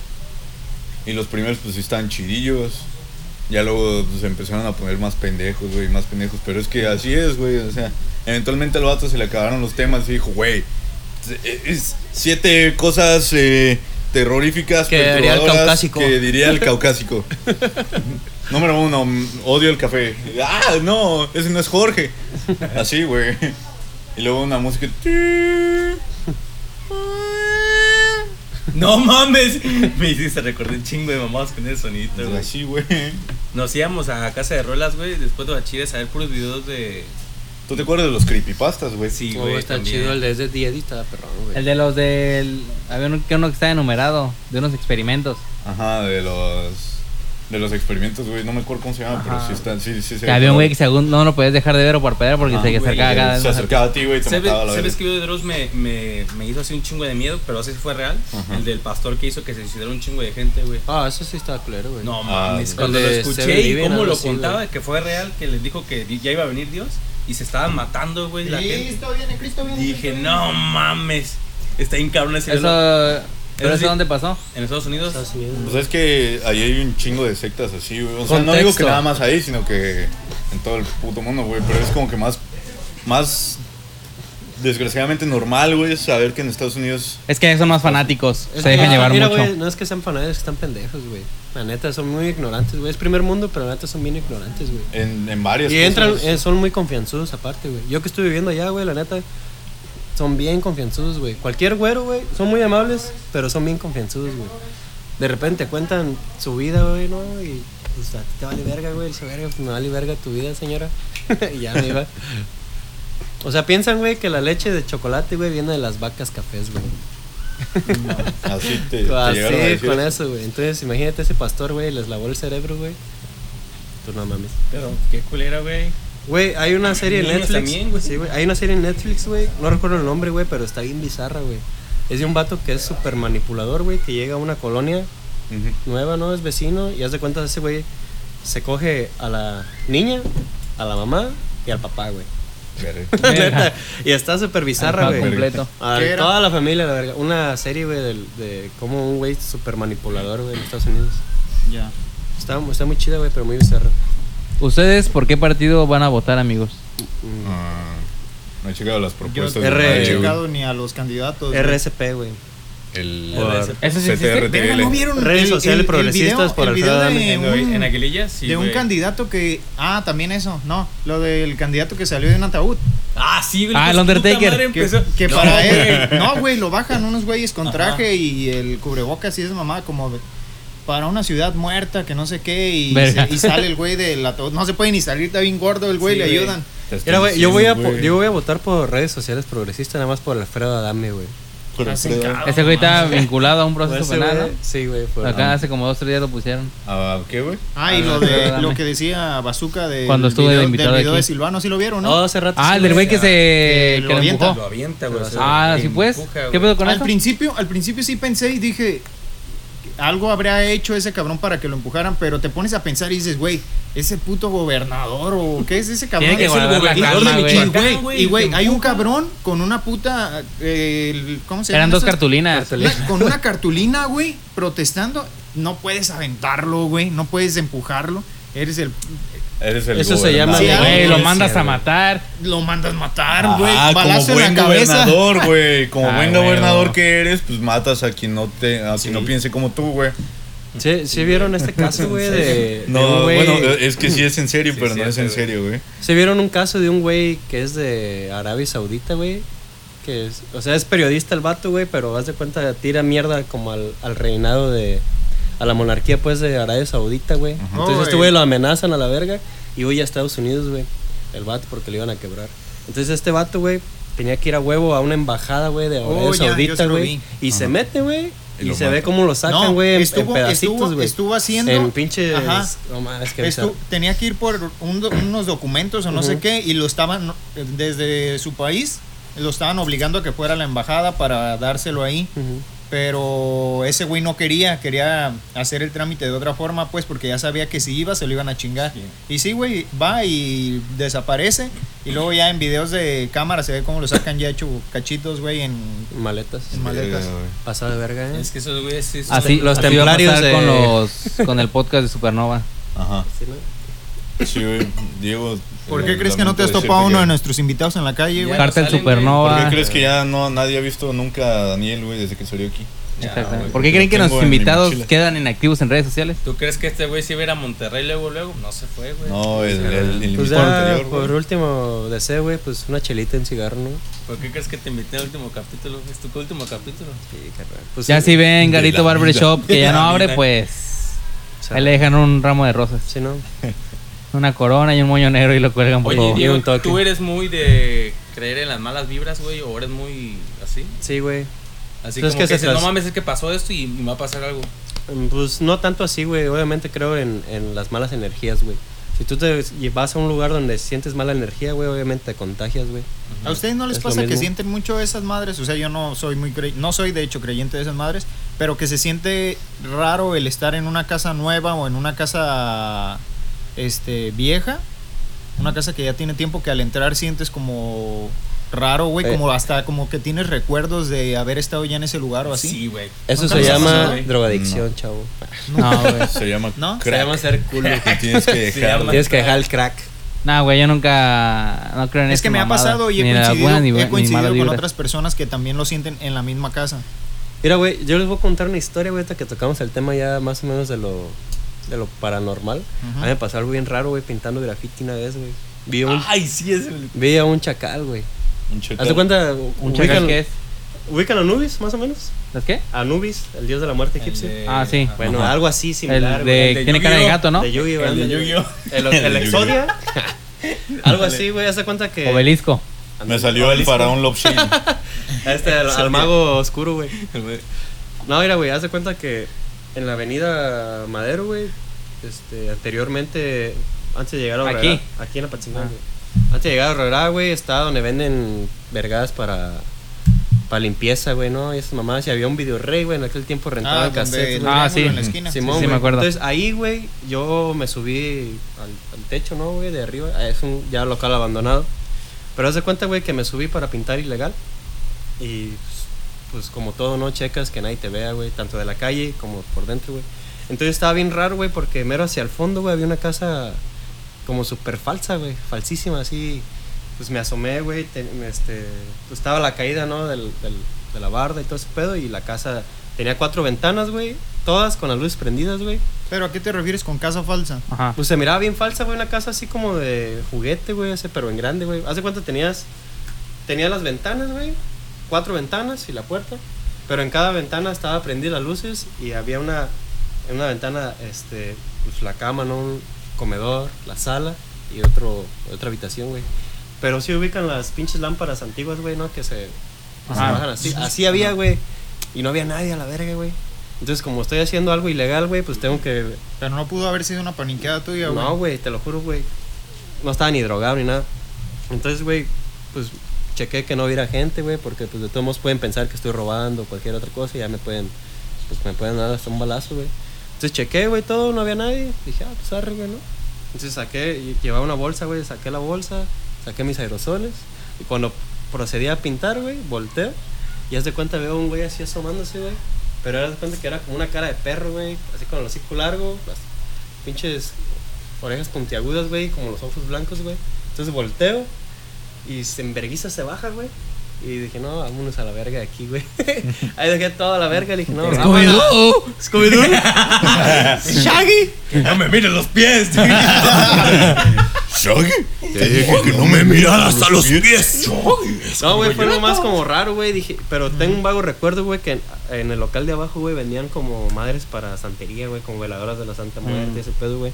Y los primeros pues sí están chidillos. Ya luego pues, se empezaron a poner más pendejos, güey, más pendejos. Pero es que así es, güey. O sea, eventualmente al vato se le acabaron los temas y dijo, güey, es siete cosas eh, terroríficas Que diría el caucásico. Que diría el caucásico. Número uno, mm, odio el café. Ah, no, ese no es Jorge. Así, güey. Y luego una música. No mames. Me hiciste recordar un chingo de mamadas con ese sonidito, güey. Así, güey. Nos íbamos a casa de rolas, güey, después de Bachiles a ver puros videos de. ¿Tú te acuerdas de los creepypastas, güey? Sí, Oh, güey. está también. chido el de ese día, estaba perrón, güey. El de los del. Había uno, que uno que estaba enumerado, de unos experimentos. Ajá, de los. De los experimentos, güey. No me acuerdo cómo se llama, pero sí están. Sí, sí, sí. Que había un güey que según no lo podías dejar de ver o parpadear porque Ajá, se acercaba cada vez Se acercaba a ti, güey, te ¿Sabes, mataba a la ¿sabes vez. qué video de Dross me, me, me hizo así un chingo de miedo? Pero ese fue real. Ajá. El del pastor que hizo que se suicidara un chingo de gente, güey. Ah, eso sí estaba culero, güey. No Ah, mames, cuando lo escuché y cómo lo contaba, que fue real, que les dijo que ya iba a venir Dios y se estaban matando, güey, la gente. Cristo viene, Cristo viene. Dije, Cristo viene. no mames, está bien cabrón ese. Eso. ¿Pero Eso dónde pasó? En Estados Unidos. Estados Unidos. Pues es que ahí hay un chingo de sectas así, güey. O sea, no digo que nada más ahí, sino que en todo el puto mundo, güey. Pero es como que más. Más. Desgraciadamente normal, güey, saber que en Estados Unidos. Es que son más fanáticos. Es se dejan que, llevar mira, mucho. güey, no es que sean fanáticos, es que están pendejos, güey. La neta, son muy ignorantes, güey. Es primer mundo, pero la neta son bien ignorantes, güey. En, en varias Y entran, eh, son muy confianzudos aparte, güey. Yo que estoy viviendo allá, güey, la neta, son bien confianzudos, güey. Cualquier güero, güey, son muy amables, pero son bien confianzudos, güey. De repente cuentan su vida, güey, ¿no? Y pues a ti te vale verga, güey. Dice, verga, pues me vale verga tu vida, señora. y ya me iba. O sea, piensan, güey, que la leche de chocolate, güey, viene de las vacas cafés, güey. Así te, te Así, llegaron a decir. con eso, güey. Entonces, imagínate ese pastor, güey, les lavó el cerebro, güey. Tú no mames. Pero qué culera, güey. Güey, hay una serie en Netflix. también, güey. Sí, güey. Hay una serie en Netflix, güey. No recuerdo el nombre, güey, pero está bien bizarra, güey. Es de un vato que es súper manipulador, güey, que llega a una colonia nueva, ¿no? Es vecino y haz de cuenta ese güey se coge a la niña, a la mamá y al papá, güey. Neta. y está súper bizarra, güey. completo. A ¿Qué era? toda la familia, la verga. Una serie, güey, del- de, cómo un güey súper manipulador, güey, en Estados Unidos. Ya. Está, está muy chida, güey, pero muy bizarra. ¿Ustedes por qué partido van a votar, amigos? Mm. Ah, no he checado las Yo propuestas. no de R- he nadie, güey. checado ni a los candidatos. güey. RSP, güey. El. Por- ¿Eso sí? CTRTL. ¿no vieron Redes el- sociales el- el progresistas video- por el Alfredo video de En, un- en Aguililla, sí. de un güey. candidato que. Ah, también eso. No, lo del candidato que salió de un ataúd. Ah, sí, güey. Ah, el pues, puta Undertaker. Que, empezó- que No, para güey. él. No, güey, lo bajan unos güeyes con Ajá. traje y el cubrebocas y esa mamá como. de- Para una ciudad muerta, que no sé qué, y, Verga. se- y sale el güey del ataúd. No se puede ni salir, está bien gordo el güey, Sí, le ayudan. Mira, güey, yo voy, a, yo voy a votar por redes sociales progresistas, nada más por Alfredo Adame, güey. Ese güey está vinculado a un proceso Ese penal, ¿no? Sí, güey. Acá hace como dos tres días lo pusieron. ¿A qué, güey? Ah, y lo de lo que decía Bazooka de Cuando estuve de video, invitado del video aquí. de Silvano, ¿sí lo vieron, no? Oh, hace rato. Ah, sí, el del güey que se que que lo lo avienta. Lo empujó. avienta, güey. Ah, sí pues. empuja, ¿Qué pedo con al eso? principio, al principio sí pensé y dije algo habría hecho ese cabrón para que lo empujaran, pero te pones a pensar y dices, güey, ese puto gobernador o qué es ese cabrón. Tiene que Es el gobernador calma, de. Michoacán, güey, Y güey, hay un cabrón con una puta eh, ¿cómo se Eran llaman dos esas? cartulinas. Una- con una cartulina, güey, protestando, no puedes aventarlo, güey, no puedes empujarlo. Eres el. Eres el Eso se llama. Sí, Güey, lo mandas a matar. Lo mandas matar, Ajá, güey. como Balazo en buen la cabeza. gobernador, güey. Como Ah, buen gobernador que eres, pues matas a quien no te, a quien no piense como tú, güey. ¿Sí, sí vieron este caso, güey? De, de No, un güey- bueno, es que sí es en serio, Sí, pero sí, no es en serio, güey. ¿Se vieron un caso de un güey que es de Arabia Saudita, güey? Que es, o sea, es periodista el vato, güey, pero haz de cuenta, tira mierda como al, al reinado de. A la monarquía, pues, de Arabia Saudita, güey. Entonces, Oh, este güey. lo amenazan a la verga y huye a Estados Unidos, güey. El vato, porque le iban a quebrar. Entonces, este vato, güey, tenía que ir a huevo a una embajada, güey, de Arabia Oh, Saudita, sí lo güey. Y se mete, güey. Y Y, lo se ve cómo lo sacan, No, güey, en, estuvo- en pedacitos, estuvo- güey. estuvo haciendo- En pinches. Ajá. No mames, que Estu- tenía que ir por un unos documentos o no sé qué y lo estaban desde su país lo estaban obligando a que fuera a la embajada para dárselo ahí Ujú. Pero ese güey no quería quería hacer el trámite de otra forma pues porque ya sabía que si iba se lo iban a chingar y sí güey va y desaparece y luego ya en videos de cámara se ve cómo lo sacan ya hecho cachitos güey en, Maletas. en maletas. Pasado de verga, ¿eh? Es que esos güeyes sí son- Así, los templarios de- con, los, con el podcast de Supernova. Ajá. Sí, güey. Diego. ¿Por eh, qué crees que no te has topado a uno de nuestros invitados en la calle güey? Cartel Supernova. ¿Por qué crees que ya no nadie ha visto nunca a Daniel, güey, desde que salió aquí? Exactamente. ¿Por qué creen que nuestros invitados quedan inactivos en redes sociales? ¿Tú crees que este güey si iba a ir a Monterrey luego, luego? No se fue, güey. No, el, el, el Pues ya, anterior, por güey. último deseo, güey, pues una chelita en cigarro, ¿no? ¿Por qué crees que te invité al último capítulo? ¿Es tu último capítulo? Sí, carnal. Pues, Ya sí, si ven Garito Barber. Shop que ya no abre, pues ahí le dejan un ramo de rosas. Sí, ¿no? Una corona y un moño negro y lo cuelgan por Oye. Diego, un toque. ¿tú eres muy de creer en las malas vibras, güey? ¿O eres muy así? Sí, güey. Así Pues es que que, se dices, no mames, es que pasó esto y, me va a pasar algo. Mm, Pues no tanto así, güey. Obviamente creo en, en las malas energías, güey. Si tú te vas a un lugar donde sientes mala energía, güey, obviamente te contagias, güey. ¿A ustedes no les Es pasa que sienten mucho esas madres? O sea, yo no soy muy cre- no soy de hecho creyente de esas madres, pero que se siente raro el estar en una casa nueva o en una casa este vieja, una casa que ya tiene tiempo que al entrar sientes como raro, güey, Eh. como hasta como que tienes recuerdos de haber estado ya en ese lugar o así. Sí, güey. Eso ¿No se llama drogadicción, chavo. No, güey. Se llama ¿No? Se crack. llama ser culo. que tienes que Se dejar. Tienes que dejar el crack. No, güey, yo nunca no creo en Es que me ha pasado y he Ni coincidido, he coincidido con otras personas que también lo sienten en la misma casa. Mira, güey, yo les voy a contar una historia, güey, ahorita que tocamos el tema ya más o menos de lo, de lo paranormal. A mí me pasó algo bien raro, güey, pintando graffiti una vez, güey. Vi, un, Ay, sí, es el. vi a un chacal, güey. Un chacal. ¿Haz de cuenta? ¿Un chacal qué es? ¿Ubican a Anubis, más o menos? ¿Es qué? Anubis, el dios de la muerte el egipcio. de- Ah, sí. Bueno, Ajá. algo así El similar, de, güey. tiene cara de gato, ¿no? De Yu-Gi-Oh! El de. Yu-Gi-Oh. El, El el de Exodia. algo así, güey, haz de cuenta que... Obelisco. Me salió el faraón Shady. Este, al, al mago oscuro, güey. No, mira, güey, haz de cuenta que en la avenida Madero, güey, este, anteriormente, antes de llegar a Aquí. Horrera, aquí en la Pachingán, Ah. güey. Antes de llegar a Horrera, güey, está donde venden vergadas para, para limpieza, güey, ¿no? Y esas mamadas, y había un video rey, güey, en aquel tiempo rentaban donde cassettes, el güey. Ah, sí. en la esquina. Simón, sí, me güey. acuerdo. Entonces ahí, güey, yo me subí al, al techo, ¿no, güey? De arriba. Ah, Es un ya local abandonado. Pero haz de cuenta, güey, que me subí para pintar ilegal. Y pues, como todo, ¿no? Checas que nadie te vea, güey. Tanto de la calle como por dentro, güey. Entonces estaba bien raro, güey, porque mero hacia el fondo, güey, había una casa como súper falsa, güey. Falsísima, así. Pues me asomé, güey. te- Este, pues estaba la caída, ¿no? Del, del- de la barda y todo ese pedo. Y la casa tenía cuatro ventanas, güey. Todas con las luces prendidas, güey. Pero ¿a qué te refieres con casa falsa? Ajá. Pues se miraba bien falsa, güey, una casa así como de juguete, güey, ese, pero en grande, güey. Hace cuánto tenías, tenía las ventanas, güey, cuatro ventanas y la puerta, pero en cada ventana estaba prendida las luces y había una, en una ventana, este, pues la cama, ¿no? Un comedor, la sala y otro, otra habitación, güey. Pero sí ubican las pinches lámparas antiguas, güey, ¿no? Que se, se bajan así. Así había, güey. Y no había nadie a la verga, güey. Entonces, como estoy haciendo algo ilegal, güey, pues tengo que Pero no pudo haber sido una paniqueada tuya, güey. no, güey, te lo juro, güey. No estaba ni drogado ni nada. Entonces, güey, pues chequé que no hubiera gente, güey, porque pues de todos modos pueden pensar que estoy robando o cualquier otra cosa y ya me pueden, pues me pueden dar hasta un balazo, güey. Entonces chequé, güey, todo, no había nadie. Dije, ah, pues arre, güey, ¿no? Entonces saqué, llevaba una bolsa, güey, saqué la bolsa, saqué mis aerosoles y cuando procedí a pintar, güey, volteo y haz de cuenta veo un güey así asomándose, güey. Pero haz de cuenta que era como una cara de perro, güey, así con el hocico largo, las pinches orejas puntiagudas, güey, como los ojos blancos, güey. Entonces volteo y se enverguiza, se baja, güey. Y dije, no, vámonos a la verga de aquí, güey. Ahí dejé toda la verga y dije, no, vámonos. Scooby-Doo. Shaggy. No me mires los pies. ¿Shaggy? Te dije que no me miraras a los pies. No, güey, fue lo más como raro, güey. Dije, pero tengo un vago recuerdo, güey, que en, en el local de abajo, güey, vendían como madres para santería, güey, como veladoras de la Santa Muerte, ese pedo, güey.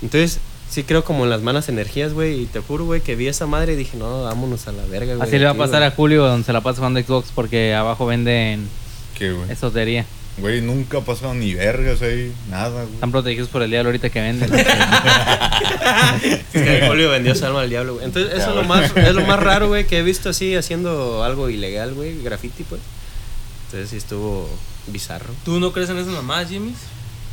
Entonces, sí creo como en las malas energías, güey. Y te juro, güey, que vi esa madre y dije, no, vámonos a la verga, güey. Así le va a pasar a Julio donde se la pasa jugando Xbox porque abajo venden ¿Qué, güey? esotería. Güey, nunca ha pasado ni vergas ahí, nada, güey. Están protegidos por el diablo ahorita que venden. Es que Julio vendió su alma al diablo, güey. Entonces, eso es lo más, es lo más raro, güey, que he visto así haciendo algo ilegal, güey, graffiti, pues. Entonces sí estuvo bizarro. ¿Tú no crees en esas mamás, Jimmy?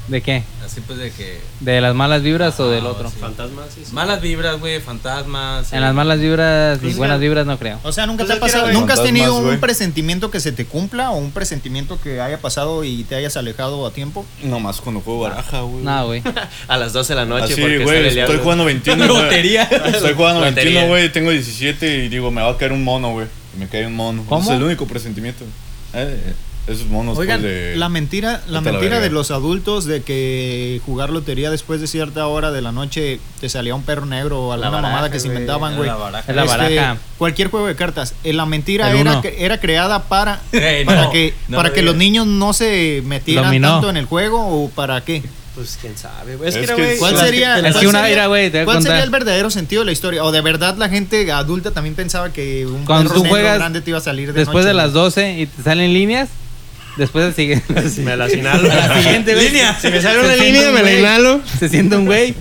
¿De qué? Así pues de que. ¿De las malas vibras o del Ah, otro? sí. Fantasmas, sí. sí. Malas vibras, güey, fantasmas. En eh, las malas vibras y Pues, buenas vibras no creo. O sea, nunca Pues te ha pasado, nunca has tenido un presentimiento que se te cumpla o un presentimiento que haya pasado y te hayas alejado a tiempo. Nomás cuando juego baraja, güey. No, güey. A las 12 de la noche. Así, porque güey, estoy jugando 21. güey. Lotería. Estoy jugando Lotería. 21, güey, tengo 17 y digo, me va a caer un mono, güey. Me cae un mono. ¿Cómo? Es el único presentimiento. Eh, esos monos, Oigan, pues, de... la mentira, la mentira de los adultos de que jugar lotería después de cierta hora de la noche te salía un perro negro o alguna baraja, mamada que se inventaban, güey. la baraja. Este, baraja. Cualquier juego de cartas. Eh, La mentira era, era creada para, Ey, para no, que, no para me que los niños no se metieran Dominó. tanto en el juego o para qué. Pues quién sabe, güey. Es, Es que, era, que güey. ¿Cuál sería, es cuál que una- sería- mira, güey, te voy a cuál sería el verdadero sentido de la historia? O de verdad la gente adulta también pensaba que un Cuando perro tú negro juegas grande te iba a salir de Después noche, de las güey? 12 y te salen líneas, después sigue. Me la inhalo. La siguiente vez. Línea. Si me sale una línea, un me la inhalo. Se siente un güey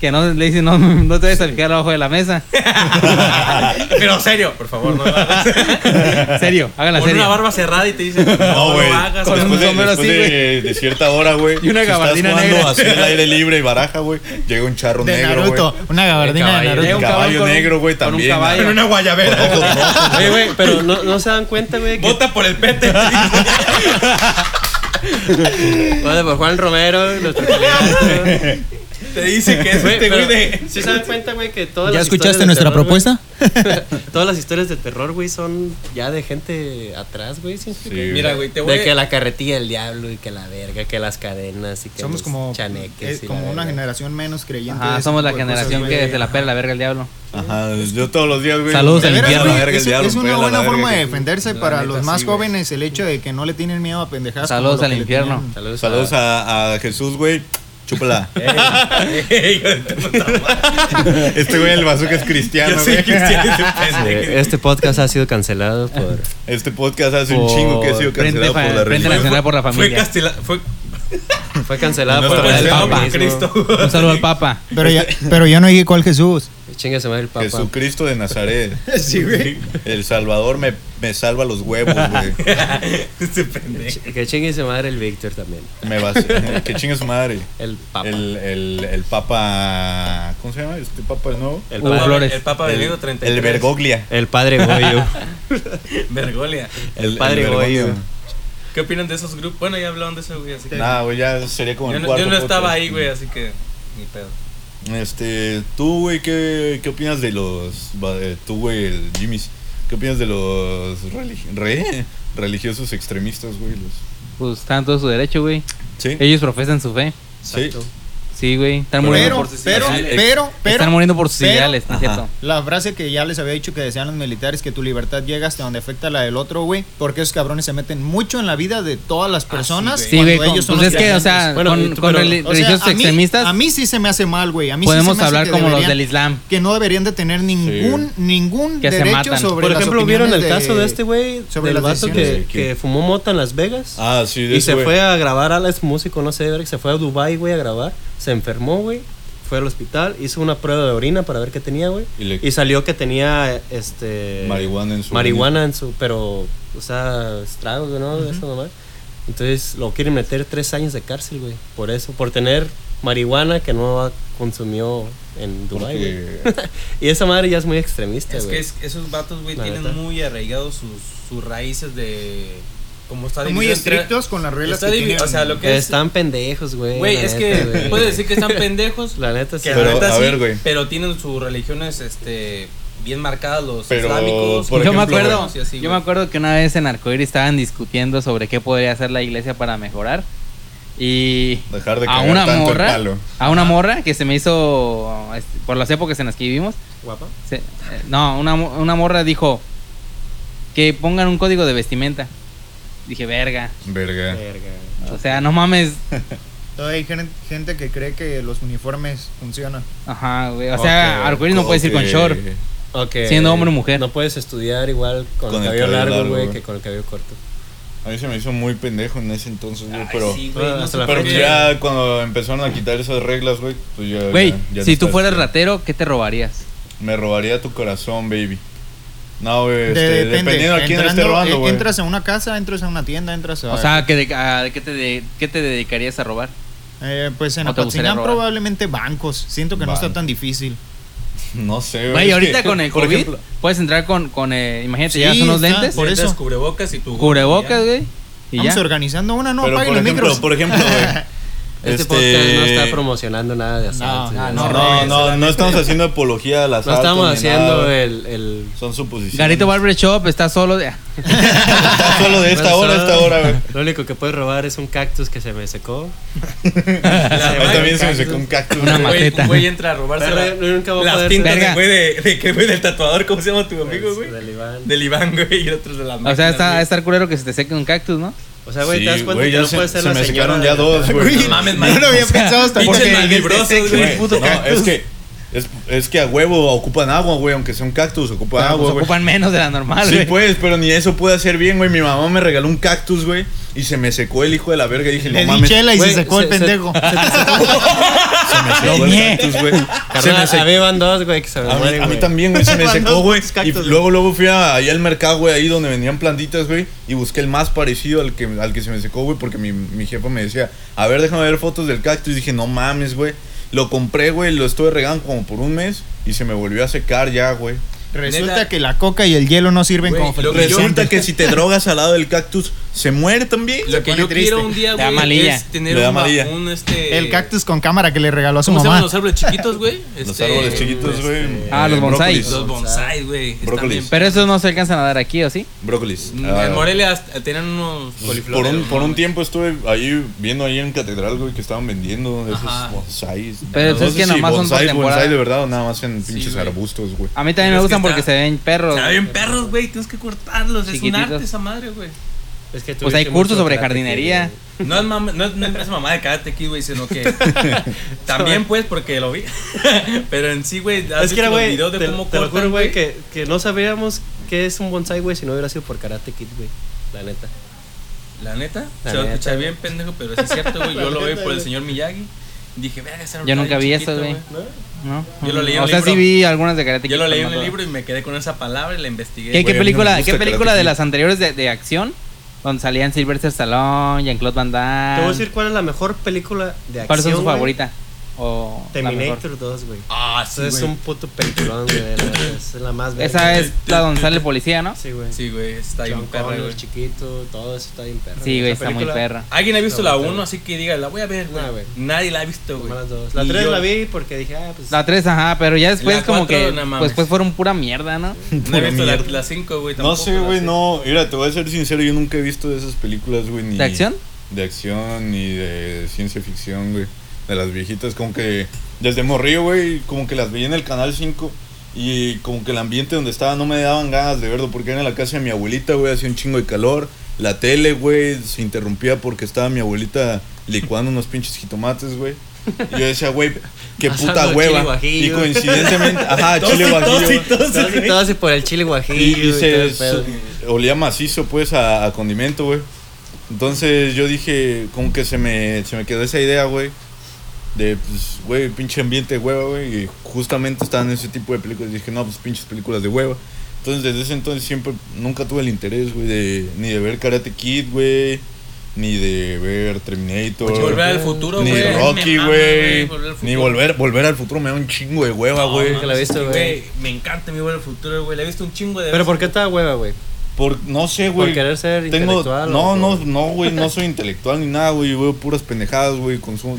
que no le dice no, no te vayas a fijar abajo de la mesa. Pero serio, por favor, no lo hagas. Serio, háganla Con serio. una barba cerrada y te dicen, no, No, güey. lo hagas. Con un de, así, de, de cierta hora, güey. Y una si gabardina estás negra. así al aire libre y baraja, güey. Llega un charro De negro, Naruto, una gabardina de. Naruto. Llega un caballo con negro, güey, con un también. caballo. En una guayabera. Oye, güey, pero no, no se dan cuenta, güey. Que... Vota por el pete. Vale, por Juan Romero, nuestro. Te dice que es Güey, este güey de. ¿Sí se dan cuenta, güey, que todas ¿Ya las escuchaste nuestra terror, propuesta? Todas las historias de terror, güey, son ya de gente atrás, güey. ¿sí Mira, güey, te voy De que la carretilla del diablo y que la verga, que las cadenas y que Somos los como, chaneques. eh, como una generación menos creyente. Ajá, somos la cosas, generación que se la pela la verga el diablo. Ajá, yo todos los días, güey. Saludos al infierno. la güey, verga el es, diablo, es una buena forma de defenderse para los más jóvenes el hecho de que no le tienen miedo a pendejadas. Saludos al infierno. Saludos, a Jesús, güey. Chúpala. Este güey, el bazooka es cristiano, Yo soy güey. cristiano, ese pendejo. Este podcast ha sido cancelado por. Este podcast hace un Por chingo que ha sido cancelado fa- por la Frente religión. Nacional por la Fue Familia. castela- fue Fue cancelado No por está el cancelado por feminismo. Cristo. Un saludo al Papa. Pero ya, pero ya no dije cuál Jesús. Chinga se madre el papa. Jesucristo de Nazaret. Sí, güey. El Salvador me, me salva los huevos, güey. Ese pendejo. Que chingue se madre el Víctor también. Me vas, que chingue su madre. El papa. El, el, el Papa. ¿Cómo se llama? Este Papa nuevo. El, padre- Flores. El Papa Benito 33. el Bergoglia. el padre Goyo. Bergolia. El padre. Goyo. ¿Qué opinan de esos grupos? Bueno, ya hablaron de eso, güey, así que... Nah, güey, ya sería como yo, el no, cuarto yo no estaba ahí, güey, así que... Ni pedo. Este, tú, güey, ¿qué, ¿qué opinas de los. eh, Tú, güey, el Jimmy's. ¿Qué opinas de los religi- re- religiosos extremistas, güey? Los... Pues están todo su derecho, güey. Sí, Ellos profesan su fe. sí. Sí, güey. Están muriendo Pero, por sus pero, ideales. pero, pero. Están muriendo por sus pero- ideales, ¿no es cierto? La frase que ya les había dicho que decían los militares, que tu libertad llega hasta donde afecta la del otro, güey. Porque esos cabrones se meten mucho en la vida de todas las personas. güey. Sí, cuando güey. son Pues es los que, o sea, Bueno, con, con pero- reli- O sea, religiosos a mí- extremistas A mí sí se me hace mal, güey. A mí sí podemos se me hace hablar que como los deberían- del Islam. Que no deberían de tener ningún, ningún Que se derecho matan. sobre Por las ejemplo, ¿vieron el caso de este güey? sobre las vato que, que fumó mota en Las Vegas. Ah, sí, de Y se fue a grabar, Ala es músico, no sé, verga, se fue a Dubai, güey, a grabar. Se enfermó, güey. Fue al hospital, hizo una prueba de orina para ver qué tenía, güey. Y le- Y salió que tenía, este... Marihuana en su Marihuana en su... Pero, o sea, estragos, ¿no? Eso nomás. Entonces, lo quieren meter tres años de cárcel, güey. Por eso, por tener marihuana que no consumió en Dubai, güey. Porque- Y esa madre ya es muy extremista, Es güey. que es- esos vatos, güey, tienen neta. muy arraigados sus, sus raíces de... como está muy dividido entre- estrictos con las reglas está que divi- tienen. O sea, lo que Que es. están pendejos, güey. Güey, es neta, que puedes decir que están pendejos. La neta sí. Que Pero, la neta a sí, ver, güey. pero tienen sus religiones este bien marcadas los Pero, islámicos. por yo me acuerdo, así, yo me acuerdo que una vez en Arcoíris estaban discutiendo sobre qué podría hacer la iglesia para mejorar. Y Dejar de a una tanto el morra, palo. a una morra que se me hizo este, por las épocas en las que vivimos. Guapa. se- eh, no, una, una morra dijo que pongan un código de vestimenta. Dije, verga. Verga. Verga. O sea, no mames. Todavía hay gen- gente que cree que los uniformes funcionan. Ajá, güey. O sea, Ok, arcoíris no puedes ir con short. Ok. Siendo hombre o mujer. No puedes estudiar igual con, Con el el cabello cabello largo, largo, güey, que con el cabello corto. A mí se me hizo muy pendejo en ese entonces, güey. Ay, Pero, sí, güey, no ya cuando empezaron a quitar esas reglas, güey, pues ya. Güey, ya- ya si tú fueras ratero, ¿qué te robarías? Me robaría tu corazón, baby. No, güey, De- este, depende. dependiendo a quién esté robando, eh, güey. entras a una casa, entras a una tienda, entras a... O sea, ¿qué, de- a- ¿qué, te de- qué te dedicarías a robar? Eh, pues en ¿O te gustaría Apatzingán probablemente bancos. Siento que no está tan difícil. No sé, güey. Ahorita que, con el COVID ejemplo, puedes entrar con, con eh, imagínate, Sí, llevas unos está, lentes, por eso. cubrebocas y tu cubrebocas, güey. Y Vamos ya. organizando una, no pero por los ejemplo, micros. por ejemplo, güey. Este, podcast no está promocionando nada de asalto. No, no, No, no, no, estamos haciendo apología a las No estamos haciendo el, el... Son suposiciones. Garito Barber Shop está solo de... Está solo de esta hora a esta hora, güey. Lo único que puedes robar es un cactus que se me secó. Ahí también se me secó un cactus. Una maceta. un güey entra a robarse a las poder tintas de, de, que güey del tatuador, ¿cómo se llama tu amigo, güey? Del Iván. Del Iván, güey, y el otro de la O sea, está, estar culero que se te seque un cactus, ¿no? O sea, güey, Sí, te das cuenta güey, que ya no se, puedes ser se la me señora secaron de- ya dos, güey. No mames, Yo no lo había pensado hasta Pinches porque malvibrosos, se güey. No, cactus. es que es, es que a huevo ocupan agua, güey, aunque sea un cactus, ocupan Pero, agua, pues, güey. ocupan menos de la normal, Sí, güey. pues, pero ni eso puede hacer bien, güey. Mi mamá me regaló un cactus, güey, y se me secó el hijo de la verga. Y dije, Le no di mames, chela y Güey, se secó el se- se- pendejo. se me secó el cactus, güey. Se me a secó. mí van dos, güey, que se me A mí, mueren, a mí también, güey, se me secó, güey. cactus, Y luego, luego fui a- ahí al mercado, güey, ahí donde vendían plantitas, güey. Y busqué el más parecido al que, al que se me secó, güey, porque mi, mi jefa me decía, a ver, déjame ver fotos del cactus. Y dije, no mames, güey. Lo compré, güey, lo estuve regando como por un mes y se me volvió a secar ya, güey. Resulta Neta. que la coca y el hielo no sirven Güey, como lo que. Resulta que si te drogas al lado del cactus, se muere también. Lo que pone yo triste. quiero un día, da güey, amarilla. es tener Le da un, ma- amarilla. un, este... El cactus con cámara que le regaló a su ¿Cómo se mamá. llaman los árboles chiquitos, güey? Los Este, árboles chiquitos, güey. Ah, los Eh, bonsai. brócolis. Los bonsai, güey. están Brócolis. bien Pero esos no se alcanzan a dar aquí, ¿o sí? Brócolis. Mm, Ah, En Morelia hasta- tenían unos por coliflores. un, por un tiempo estuve ahí viendo ahí en Catedral, güey, que estaban vendiendo esos Ajá. bonsais. Pero es que nomás son por bonsai, temporada. bonsai de verdad o nada más en pinches güey. arbustos, güey. A mí también me es porque se ven perros. Se ven perros, güey. Tienes que cortarlos. Es un arte esa madre, güey. Es que Pues hay cursos sobre jardinería. No es, mam- no es, no es mamá de karate aquí, güey, sino que también pues porque lo vi. Pero en sí, güey, Es que era, güey, videos de te, cómo te lo juro, güey, que, que no sabríamos qué es un bonsai, güey, si no hubiera sido por Karate Kid, güey. La neta. La neta, La se va a neta, escuchar güey. bien pendejo, pero es cierto, güey. Yo lo veo por el señor Miyagi. Dije, verga, Yo nunca vi chiquito, eso, güey. ¿No? ¿No? Yo lo leí en O sea, sí libro. vi algunas de Karate Yo Kid, lo leí en el libro y me quedé con esa palabra y la investigué. ¿Qué, qué película, ¿qué película de las anteriores de, de acción? Donde salían Sylvester Stallone, Jean-Claude Van Te voy a Damme. decir cuál es la mejor película de acción. ¿Cuál es su güey. favorita? O. Terminator 2, güey. Ah, sí, Eso es un puto peliculón, güey. Es la más Esa es la donde sale el policía, ¿no? Sí, güey. Sí, güey, está bien John perra, Connor, güey. chiquito, todo eso está bien perro. Sí, güey, está muy perra. ¿Alguien ha visto No, la güey. 1? Así que diga, la voy a ver, güey. Nadie la ha visto, güey. nomás las dos. La Ni 3 yo. la vi porque dije, ah, pues. La 3, ajá, pero ya después La como cuatro, que no mames. pues, pues fueron pura mierda, ¿no? No he visto la- mierda. la 5, güey. No sé, güey, no. Mira, te voy a ser sincero, yo nunca he visto de esas películas, güey. ¿De acción? De acción, ni de ciencia ficción, güey. De las viejitas, como que desde morrillo, güey, como que las veía en el canal 5. Y como que el ambiente donde estaba no me daban ganas de verlo, porque era en la casa de mi abuelita, güey, hacía un chingo de calor. La tele, güey, se interrumpía porque estaba mi abuelita licuando unos pinches jitomates, güey. Y yo decía, güey, qué puta hueva. Y coincidentemente, ajá, Tos chile y guajillo. y tos, Todo, güey. todo así por el chile guajillo. Y, y y se, se- olía macizo pues a, a condimento, güey. Entonces yo dije, como que se me, se me quedó esa idea, güey. De, pues, güey, pinche ambiente de hueva, güey. Y justamente estaban ese tipo de películas. Y dije, no, pues pinches películas de hueva. Entonces desde ese entonces siempre, nunca tuve el interés, güey, de, ni de ver Karate Kid, güey. Ni de ver Terminator. Oye, Volver al futuro, ni Rocky, güey. Ni volver, volver al futuro me da un chingo de hueva, güey. mames, que la he visto, sí, güey. Me encanta mi Volver al futuro, güey. La he visto un chingo de Pero veces. ¿por qué estaba hueva, güey? Por, no sé, güey. Por querer ser Tengo, intelectual. no, o no, no, güey, no soy intelectual ni nada, güey. Veo puras pendejadas, güey. Consumo.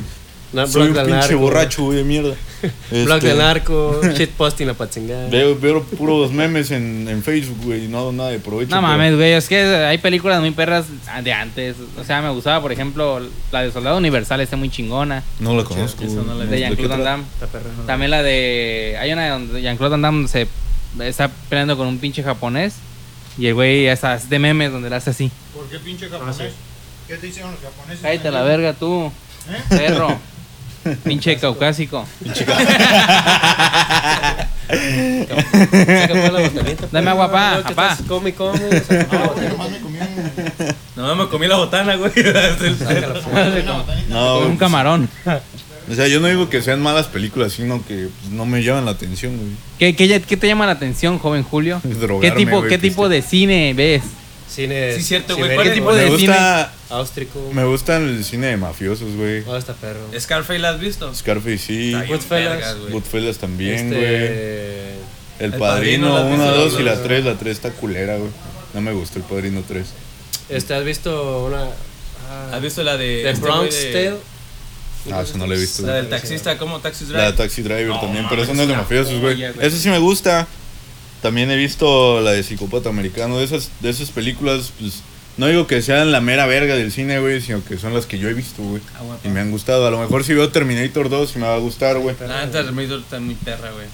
No, soy un del pinche narco, borracho, güey, de mierda. Blog Este, de narco, shitposting a chingar. Veo, veo puros memes en, en Facebook, güey, y no hago nada de provecho. No pero- mames, güey, es que hay películas muy perras de antes. O sea, me gustaba, por ejemplo, la de Soldado Universal, está muy chingona. No la conozco. No la. De ¿De qué Jean-Claude Van? Damme. También la de. Hay una donde Jean-Claude Van Damme se está peleando con un pinche japonés. Y el güey esa es de memes donde la hace así. ¿Por qué pinche japonés? ¿Qué te hicieron los japoneses? Cállate la verga tú, perro. Pinche caucásico. Pues la botanita, Dame agua, pa, luego que apá. estás Come, come. No, me comí la botana, güey. Pues. No, Con un camarón. o sea, yo no digo que sean malas películas, sino que pues, no me llaman la atención, güey. ¿Qué, qué, qué te llama la atención, joven Julio? Drogarme, ¿Qué tipo, güey, qué tipo de cine ves? Cine. Sí, cierto, güey. ¿Cuál ¿Qué tipo Me de gusta, Áustrico. me gusta el cine de mafiosos, güey. Oh, está perro. ¿Scarface la has visto? Scarface sí, Goodfellas. Goodfellas también, güey. Este. El El Padrino Padrino, la 1, has 2 visto, y la ¿no? 3. La 3 está culera, güey. No me gustó el Padrino 3. Este, ¿has visto una. ah, ¿Has visto la de. The este Bronx de- Tale? Ah, eso no lo he visto. La del taxista, ¿cómo? Taxi Drive. La de Taxi Driver No, también, pero eso no es de mafiosos, güey. Eso sí me gusta. También he visto la de Psicópata Americano. De esas, de esas películas, pues. No digo que sean la mera verga del cine, güey, sino que son las que yo he visto, güey. Ah. Y me han gustado. A lo mejor si veo Terminator 2 me va a gustar, güey. Neta, Terminator está muy perra, güey.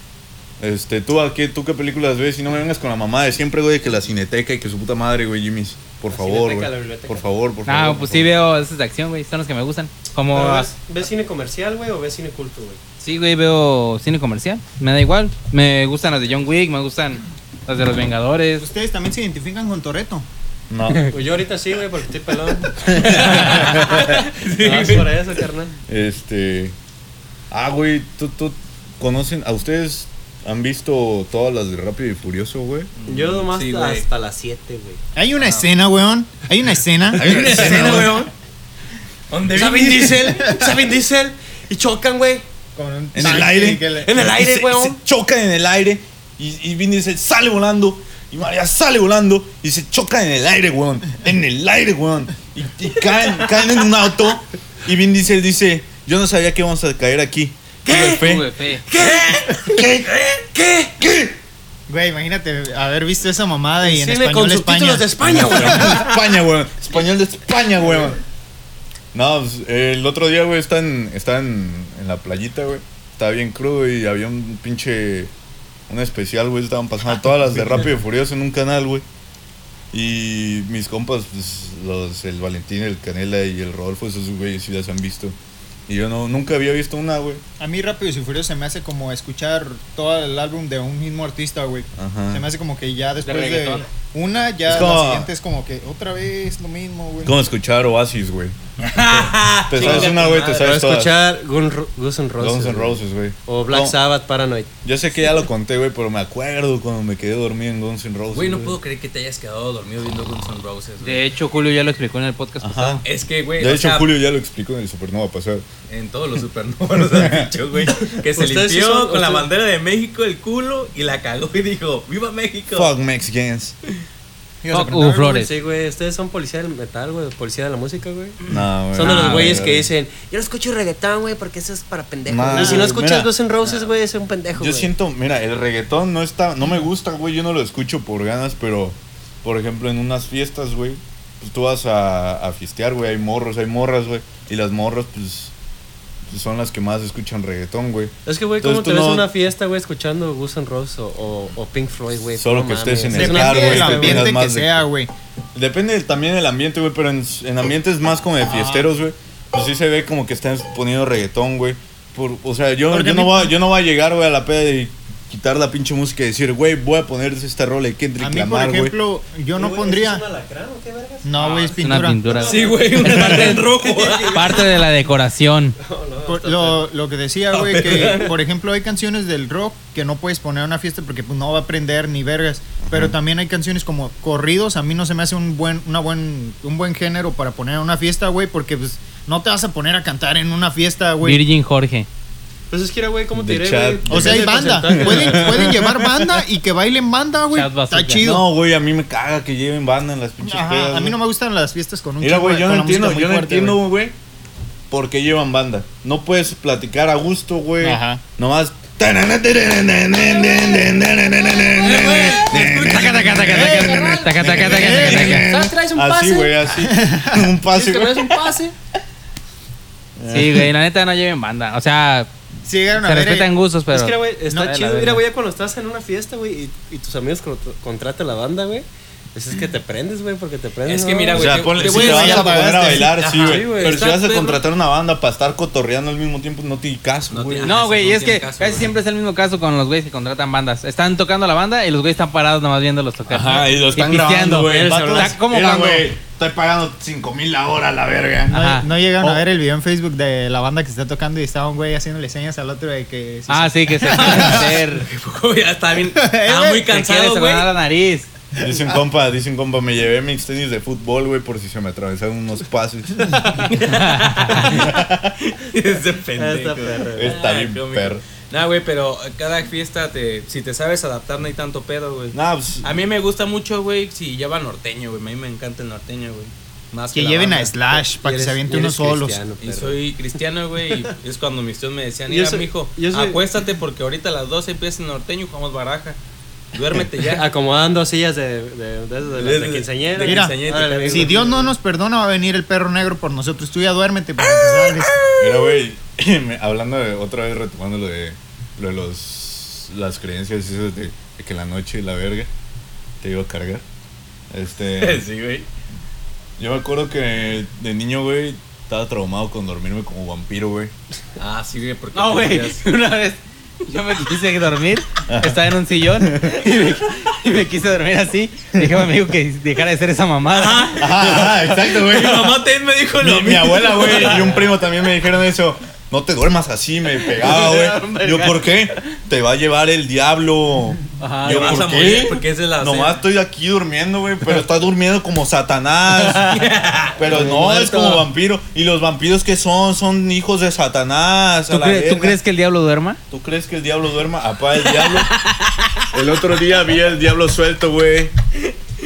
Este, ¿tú, a qué, ¿tú qué películas ves? Y no me vengas con la mamá de siempre, güey, que la cineteca y que su puta madre, güey, Jimmy's. Por La favor, Cineteca, güey. la biblioteca. Por favor, por favor. Ah, por pues sí favor. veo esas de acción, güey. Son los que me gustan. Como. ¿Pero ¿Ves, ves cine comercial, güey, o ves cine culto, güey? Sí, güey, veo cine comercial. Me da igual. Me gustan las de John Wick, me gustan las de los Vengadores. Ustedes también se identifican con Toreto. No. Pues yo ahorita sí, güey, porque estoy pelón. No, es por eso, carnal. Este. Ah, güey, ¿tú, tú conocen. ¿A ustedes han visto todas las de Rápido y Furioso, güey? Yo nomás Sí, hasta las 7, güey. Hay una escena, weón. Hay una escena. Hay una escena, weón. ¿Dónde ¿Saben Diesel? ¿Saben Diesel? Y chocan, güey. Con un En el aire. le- En el aire, se- weón. Se chocan en el aire. Y, y Vin Diesel sale volando. Y María sale volando. Y se chocan en el aire, weón. En el aire, weón. Y, y caen, caen en un auto. Y Vin Diesel dice: Yo no sabía que íbamos a caer aquí. Tuve fe. ¿Qué? ¿Qué? ¿Qué? Güey, imagínate haber visto esa mamada y en español con España. de España, güey. España, weón. Español de España, weón. No, pues, el otro día, güey, está en, está en, la playita, güey. Estaba bien crudo y había un pinche. Un especial, güey. Estaban pasando todas las de Rápido y Furioso en un canal, güey. Y mis compas, pues, los, el Valentín, el Canela y el Rodolfo, esos güeyes sí las han visto. Y yo no, nunca había visto una, güey. A mí Rápidos y Furiosos se me hace como escuchar todo el álbum de un mismo artista, güey. Ajá. Se me hace como que ya después de. Una, ya Es como- la siguiente es como que otra vez lo mismo, güey. Como escuchar Oasis, güey. Te sabes una, güey, te sabes todas. escuchar Gun- Guns N' Roses. Guns N'. Roses, güey. O Black No, Sabbath, Paranoid. Yo sé que ya lo conté, güey, pero me acuerdo cuando me quedé dormido en Guns N' Roses. Güey, no puedo creer que te hayas quedado dormido viendo Guns N' Roses, güey. De hecho, Julio ya lo explicó en el podcast Ajá. pasado. Es que, güey, De hecho, sea, Julio ya lo explicó en el Supernova pasado. en todos los supernovas nos han dicho, güey, que se sí limpió son- con la bandera de México el culo y la cagó y dijo, ¡Viva México! Fuck Mexicans. Fuck Hugo Flores. Sí, güey. Ustedes son policía del metal, güey. Policía de la música, güey. No, güey. Son de los güeyes güey, que dicen, yo no escucho reggaetón, güey, porque eso es para pendejos. Nah, y si no escuchas mira. Guns N' Roses, güey, es un pendejo, Yo güey. siento, mira, el reggaetón no está, no me gusta, güey, yo no lo escucho por ganas, pero, por ejemplo, en unas fiestas, güey, pues tú vas a, a fiestear, güey, hay morros, hay morras, güey, y las morras, pues, son las que más escuchan reggaetón, güey. Es que, güey, ¿cómo te ves no- en una fiesta, güey, escuchando Guns N' Roses o, o, o Pink Floyd, güey? Solo No que estés en el Depende güey, fiesta, del ambiente que sea, güey. Depende también del ambiente, güey, pero en, en ambientes más como de fiesteros, güey, pues sí se ve como que están poniendo reggaetón, güey. Por, o sea, yo, yo, no voy, a- yo no voy a llegar, güey, a la peda y quitar la pinche música y decir, güey, voy a poner esta rola de Kendrick A mí, por Lamar, güey. ejemplo, yo no pondría. ¿es un alacrán o qué vergas? No, güey, es Es una pintura. pintura. Sí, güey, una parte en rojo. Parte de la decoración. Por- lo, lo que decía, güey, que por ejemplo hay canciones del rock que no puedes poner en una fiesta porque pues, no va a prender ni vergas. Pero también hay canciones como corridos. A mí no se me hace un buen, una buen, un buen género para poner en una fiesta, güey, porque pues no te vas a poner a cantar en una fiesta, güey. Virgin Jorge. Pues es que era, güey, ¿cómo te De diré, chat. güey? O sea, hay banda. Pueden, pueden llevar banda y que bailen banda, güey. Está chido. No, güey, a mí me caga que lleven banda en las pinches Ajá, pedas, a mí güey. no me gustan las fiestas con un Mira, güey, yo no entiendo, yo no fuerte, entiendo, güey, por qué llevan banda. No puedes platicar a gusto, güey. Ajá. Nomás. Taca, taca, taca, taca, taca. ¿Traes un Así, güey, así. Un pase, ¿Traes güey. un pase? Sí, güey, la neta no lleven banda. O sea, Sí, llegaron a se ver, respetan eh, gustos, pero. Es que, güey, está No, chido. Mira, güey, ya cuando estás en una fiesta, güey, y, y tus amigos con- contratan la banda, güey, pues es que te prendes, güey, porque te prendes. Es que mira, O güey, sea, te- ponle, te si te vas a poner a bailar, sí, güey. sí, güey, Pero si vas a perro. contratar una banda para estar cotorreando al mismo tiempo, no tiene caso, No güey. No, güey, no es que caso, casi siempre es el mismo caso con los güeyes que contratan bandas. Están tocando la banda y los güeyes están parados nomás viéndolos tocar. Ajá, y lo están grabando, güey. Está como mira, cuando- güey, estoy pagando 5 mil la hora, la verga. No, no llegaron Oh. a ver el video en Facebook de la banda que está tocando y estaba un güey haciéndole señas al otro de que... si Ah, se- sí, que se quieren hacer. Ya está bien. Está muy Se cansado, güey. la nariz. Dice un compa, dice un compa, me llevé mis tenis de fútbol, güey, por si se me atravesaron unos pases. Ese pendejo. Está bien perro. Nah, güey, pero cada fiesta, te, si te sabes adaptar, no hay tanto pedo, güey. Nah, pues, A mí me gusta mucho, güey, si lleva norteño, güey. A mí me encanta el norteño, güey. Más Que lleven banda. a Slash para que se aviente y unos solos. Y soy cristiano, güey, y es cuando mis tíos me decían, mira, mijo, soy- acuéstate porque ahorita a las 12 empieza el norteño y jugamos baraja. Duérmete ya. Acomodando sillas de, de, de, de, de, De- de quinceañera. de Mira, quinceañera. Si Dios no nos perdona, va a venir el perro negro por nosotros. Tú ya duérmete para que te salves. Mira, güey, hablando de otra vez retomando lo de, lo de los, las creencias esas de, de que la noche la verga te iba a cargar. Este, sí, güey. yo me acuerdo que de niño, güey, estaba traumado con dormirme como vampiro, güey. Ah, sí, güey, porque... No, güey, una vez yo me quise dormir, estaba en un sillón y me, y me quise dormir así. Dije a mi amigo que dejara de ser esa mamada. Ajá, ajá, exacto, güey. Mi mamá también me dijo lo Mi, mi mismo. abuela, güey, y un primo también me dijeron eso. No te duermas así, me pegaba, güey. Yo, ¿por qué? Te va a llevar el diablo. Ajá, Te Yo, vas ¿por a qué? morir porque es la Nomás estoy aquí durmiendo, güey, pero estás durmiendo como Satanás. Pero Como no, muerto. es como vampiro. ¿Y los vampiros que son? Son hijos de Satanás. a ¿Tú, cre- tú crees que el diablo duerma? ¿Tú crees que el diablo duerma? Apá el diablo. El otro día vi el diablo suelto, güey.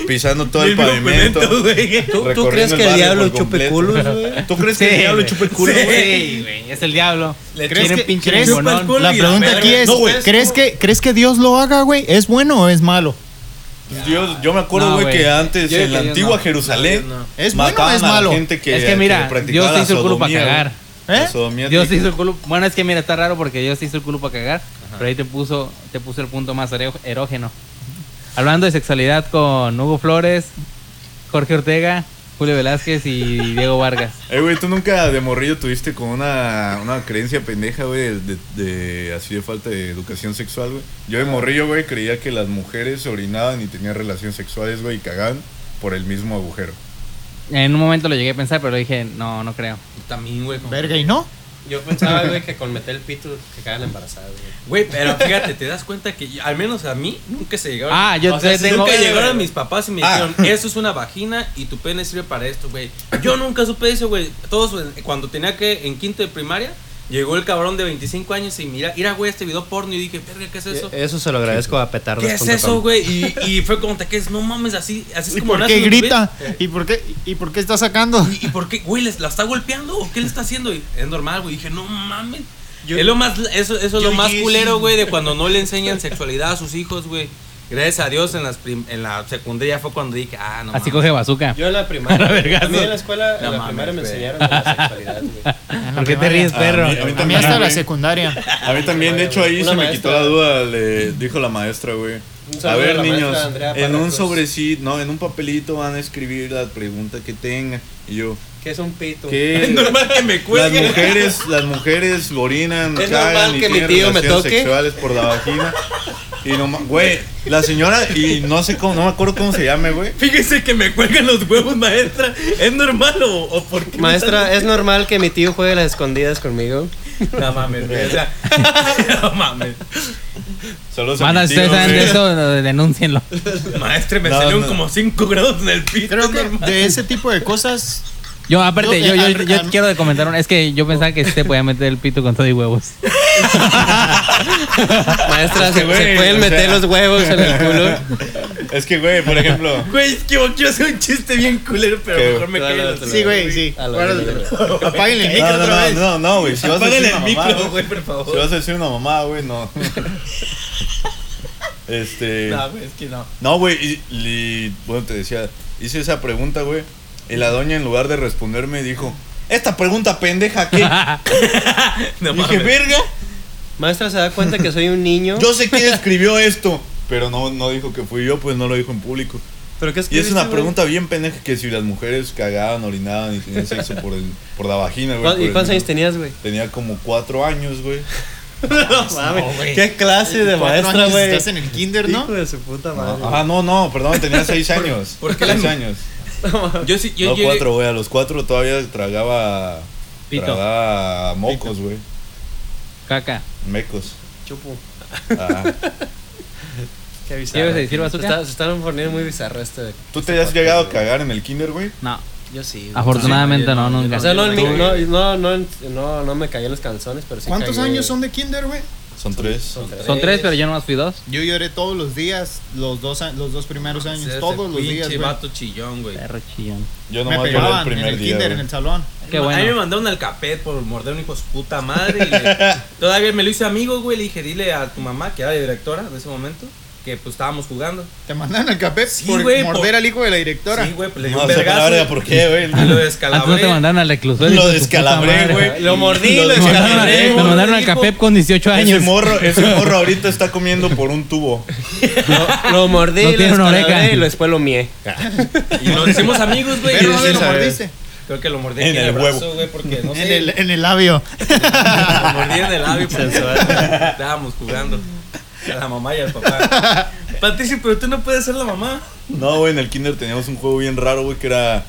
Pisando todo el pavimento. güey. ¿Tú, crees que el diablo chupe culos, güey? ¿Tú crees que el diablo güey. chupa el culo, Sí, güey? güey, es el diablo. Le ¿Crees Tiene que- pinche crees- el culo La pregunta aquí es, No, güey. ¿crees que, ¿crees que Dios lo haga, güey? ¿Es bueno o es malo? Dios, yo me acuerdo, güey, güey. que antes Yo en la antigua no. Jerusalén ¿Es mataban es a la malo? gente que es que mira, Dios te hizo el culo para cagar. güey. ¿Eh? Dios te hizo el culo. Bueno, es que mira, está raro porque Dios te hizo el culo para cagar. Pero ahí te puso, te puso el punto más ero- erógeno. Hablando de sexualidad con Hugo Flores, Jorge Ortega, Julio Velázquez y Diego Vargas. Eh, güey, tú nunca de morrillo tuviste con una, una creencia pendeja, güey, de, de- así de falta de educación sexual, güey. Yo de morrillo, güey, creía que las mujeres orinaban y tenían relaciones sexuales, güey, y cagaban por el mismo agujero. En un momento lo llegué a pensar, pero dije, no, no creo. También, güey. como- Verga, ¿y no? Yo pensaba, güey, que con meter el pito que cagan embarazadas, Güey, güey. pero fíjate, te das cuenta que al menos a mí nunca se llegaron. Ah, yo o sea, te tengo- nunca llegaron mis papás y me Ah. dijeron, eso es una vagina y tu pene sirve para esto, güey. Yo nunca supe eso, güey. Todos, cuando tenía que, en quinto de primaria, llegó el cabrón de 25 años y mira, mira, güey, este video porno y dije, verga, ¿qué es eso? Eso se lo agradezco a petardas. ¿Qué es eso, güey? Y, y fue como, ¿qué es? No mames, así, así es ¿Y como por qué grita? ¿Y por qué, ¿Y por qué está sacando? ¿Y, y por qué, güey, les- la está golpeando o qué le está haciendo? Y es normal, güey. Dije, no mames. Yo- es lo más, eso, eso es lo más culero, güey, de cuando no le enseñan sexualidad a sus hijos, güey. Gracias a Dios en, las prim- en la secundaria fue cuando dije, ah, no Así mames. coge bazooka. Yo en la primaria. A a mí en la escuela, No en la mames, primaria me enseñaron de la sexualidad, güey. ¿Por qué te ríes, A perro? mí- a mí A mí también, hasta la secundaria. A mí también, de hecho, ahí Una se me quitó la duda, le dijo la maestra, güey. A ver, a niños, en un sobrecito, no, en un papelito van a escribir la pregunta que tengan. Y yo, ¿Qué es un pito? ¿qué? Es normal que me Las cuelgue. mujeres, las mujeres orinan, Es cagan normal y que mi tienen tío me relaciones toque. sexuales por la vagina. Y no, ma- güey, la señora, y no sé cómo, no me acuerdo cómo se llame, güey. Fíjese que me cuelgan los huevos, maestra. ¿Es normal o, o por qué? Maestra, ¿es normal que mi tío juegue las escondidas conmigo? No mames, güey. O sea, no mames. Mi si tío, ustedes saben de eso, denúncienlo. Maestra, me No, salieron no. como 5 grados en el pito. Creo es que normal. de ese tipo de cosas Yo, aparte, Yo, yo, yo, eh, yo, quiero comentar una. Es que yo pensaba que sí te podía meter el pito con todo y huevos. Maestra, se, güey, se pueden meter sea- los huevos en el culo. Es que, güey, por ejemplo. Güey, es que yo quiero hacer un chiste bien culero, pero ¿Qué? mejor me callo. Sí, güey, sí. Apáguenle el micro otra vez. no, no, güey. Si vas a Apágale decir el una micro, güey, por Si favor. vas a decir una mamá, güey, no. Este. No, güey, es que no. No, güey, y, y, bueno, te decía, hice esa pregunta, güey, y la doña en lugar de responderme dijo, esta pregunta pendeja, ¿qué? No Dije, mames. verga, Maestra, se da cuenta que soy un niño. yo sé quién escribió esto, pero no, no dijo que fui yo, pues no lo dijo en público. ¿Pero qué Y es una güey? pregunta bien pendeja que si las mujeres cagaban, orinaban y tenían sexo por, el, por la vagina, güey. ¿Cuál- por ¿Y cuántos años tenías, güey? Tenía como cuatro años, güey. No mames. ¿Qué clase de maestra, güey? Estás en el kinder, ¿no? Hijo de su puta madre. Ah, no, no, perdón, tenía seis años. ¿Por qué seis la- años. Yo sí, yo no, llegué- cuatro, güey. A los cuatro todavía tragaba. Pito. Tragaba mocos, güey. Caca. Mecos. Chupo. Ah. Qué bizarro. ¿Qué ibas a decir, se, bazooka? está, se están poniendo muy bizarro este. de- ¿Tú te has llegado a cagar en el kinder, güey? No. Yo sí. güey. Afortunadamente Sí, no, nunca. O sea, no, en mi- Sí. no, no, no, no, no me caí en los calzones, pero sí ¿Cuántos cagué- años son de kinder, güey? Son tres. Son tres. Son tres, pero yo nomás fui dos. Yo lloré todos los días, los dos, los dos primeros años, Ese todos los días, güey. vato chillón, güey. Perro chillón. Yo Me nomás lloré el pegaban en primer el día. kinder, güey. en el salón. Qué A mí me mandaron al capet por morder un hijo de su puta madre. y le- todavía me lo hice amigo, güey. Le dije, dile a tu mamá, que era la directora de ese momento, que pues estábamos jugando. Te mandaron al capet Sí, por güey, morder por- al hijo de la directora. Sí, güey, pues le dio No, un vergazo. verga, ¿por qué, güey? Y lo Antes no te descalabré. mandaron al reclusorio. Lo descalabré, güey. Lo mordí, lo a- descalabré, me güey. mandaron al CAPEP con 18 Ese años. morro, ese morro ahorita está comiendo por un tubo. Lo, lo mordí, No lo tiene una descalabré oreja. y después lo mié. Y nos hicimos amigos, güey. Pero ¿dónde lo ese- mordiste? Creo que lo mordí En aquí en el el, huevo. brazo, güey, porque no sé. En el, en el labio. Lo mordí en el labio porque estábamos jugando. A la mamá y al papá. Patricio, pero tú no puedes ser la mamá. No, güey, en el kinder teníamos un juego bien raro, güey, que era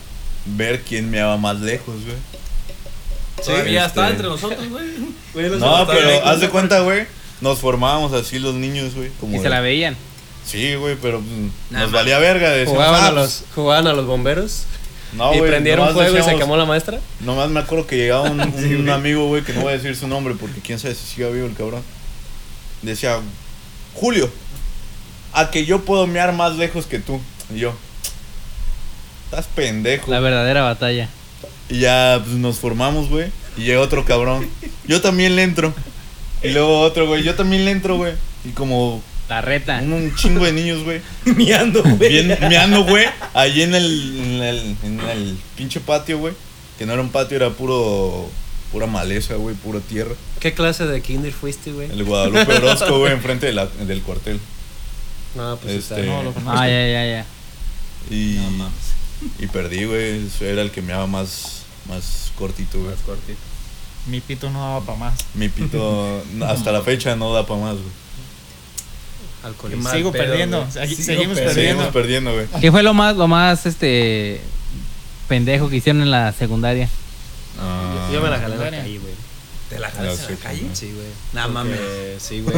ver quién meaba más lejos, güey. Todavía Este- está entre nosotros, güey. No, pero haz de cuenta, güey. Nos formábamos así los niños, güey. Como Y se la veían. Sí, güey, pero pues, Nah, nos valía verga. Decíamos, Jugaban ah, a los, jugaban a los bomberos No, y prendieron fuego y se decíamos- quemó la maestra. Nomás me acuerdo que llegaba un, un amigo, güey, que no voy a decir su nombre porque quién sabe si sigue vivo el cabrón. Decía, Julio, a que yo puedo mear más lejos que tú. Y yo, estás pendejo. La verdadera batalla. Y ya pues, nos formamos, güey. Y llega otro cabrón. Yo también le entro. Y luego otro, güey. Yo también le entro, güey. Y como La reta. un, un chingo de niños, güey. Miando, güey. Bien meando, güey. Allí en el, en el, en el pinche patio, güey. Que no era un patio, era puro. Pura maleza, güey. Pura tierra. ¿Qué clase de kinder fuiste, güey? El Guadalupe Orozco, güey, enfrente de la- del cuartel. No, pues Este- está. No, lo Ah, ya, ya, ya. Y. Y perdí, güey. Eso Era el que meaba más. Más cortito, güey. Mi pito no daba para más. Mi pito. hasta la fecha no da para más, güey. Alcoholismo. Sigo pedo, perdiendo. Sigo seguimos perdiendo. perdiendo. Seguimos perdiendo, güey. ¿Qué fue lo más, lo más, este, pendejo que hicieron en la secundaria? Yo me la jalé en la Secundaria. calle, güey. ¿Te la jalas en la calle? Sí, güey. Nah, mames. Sí, güey.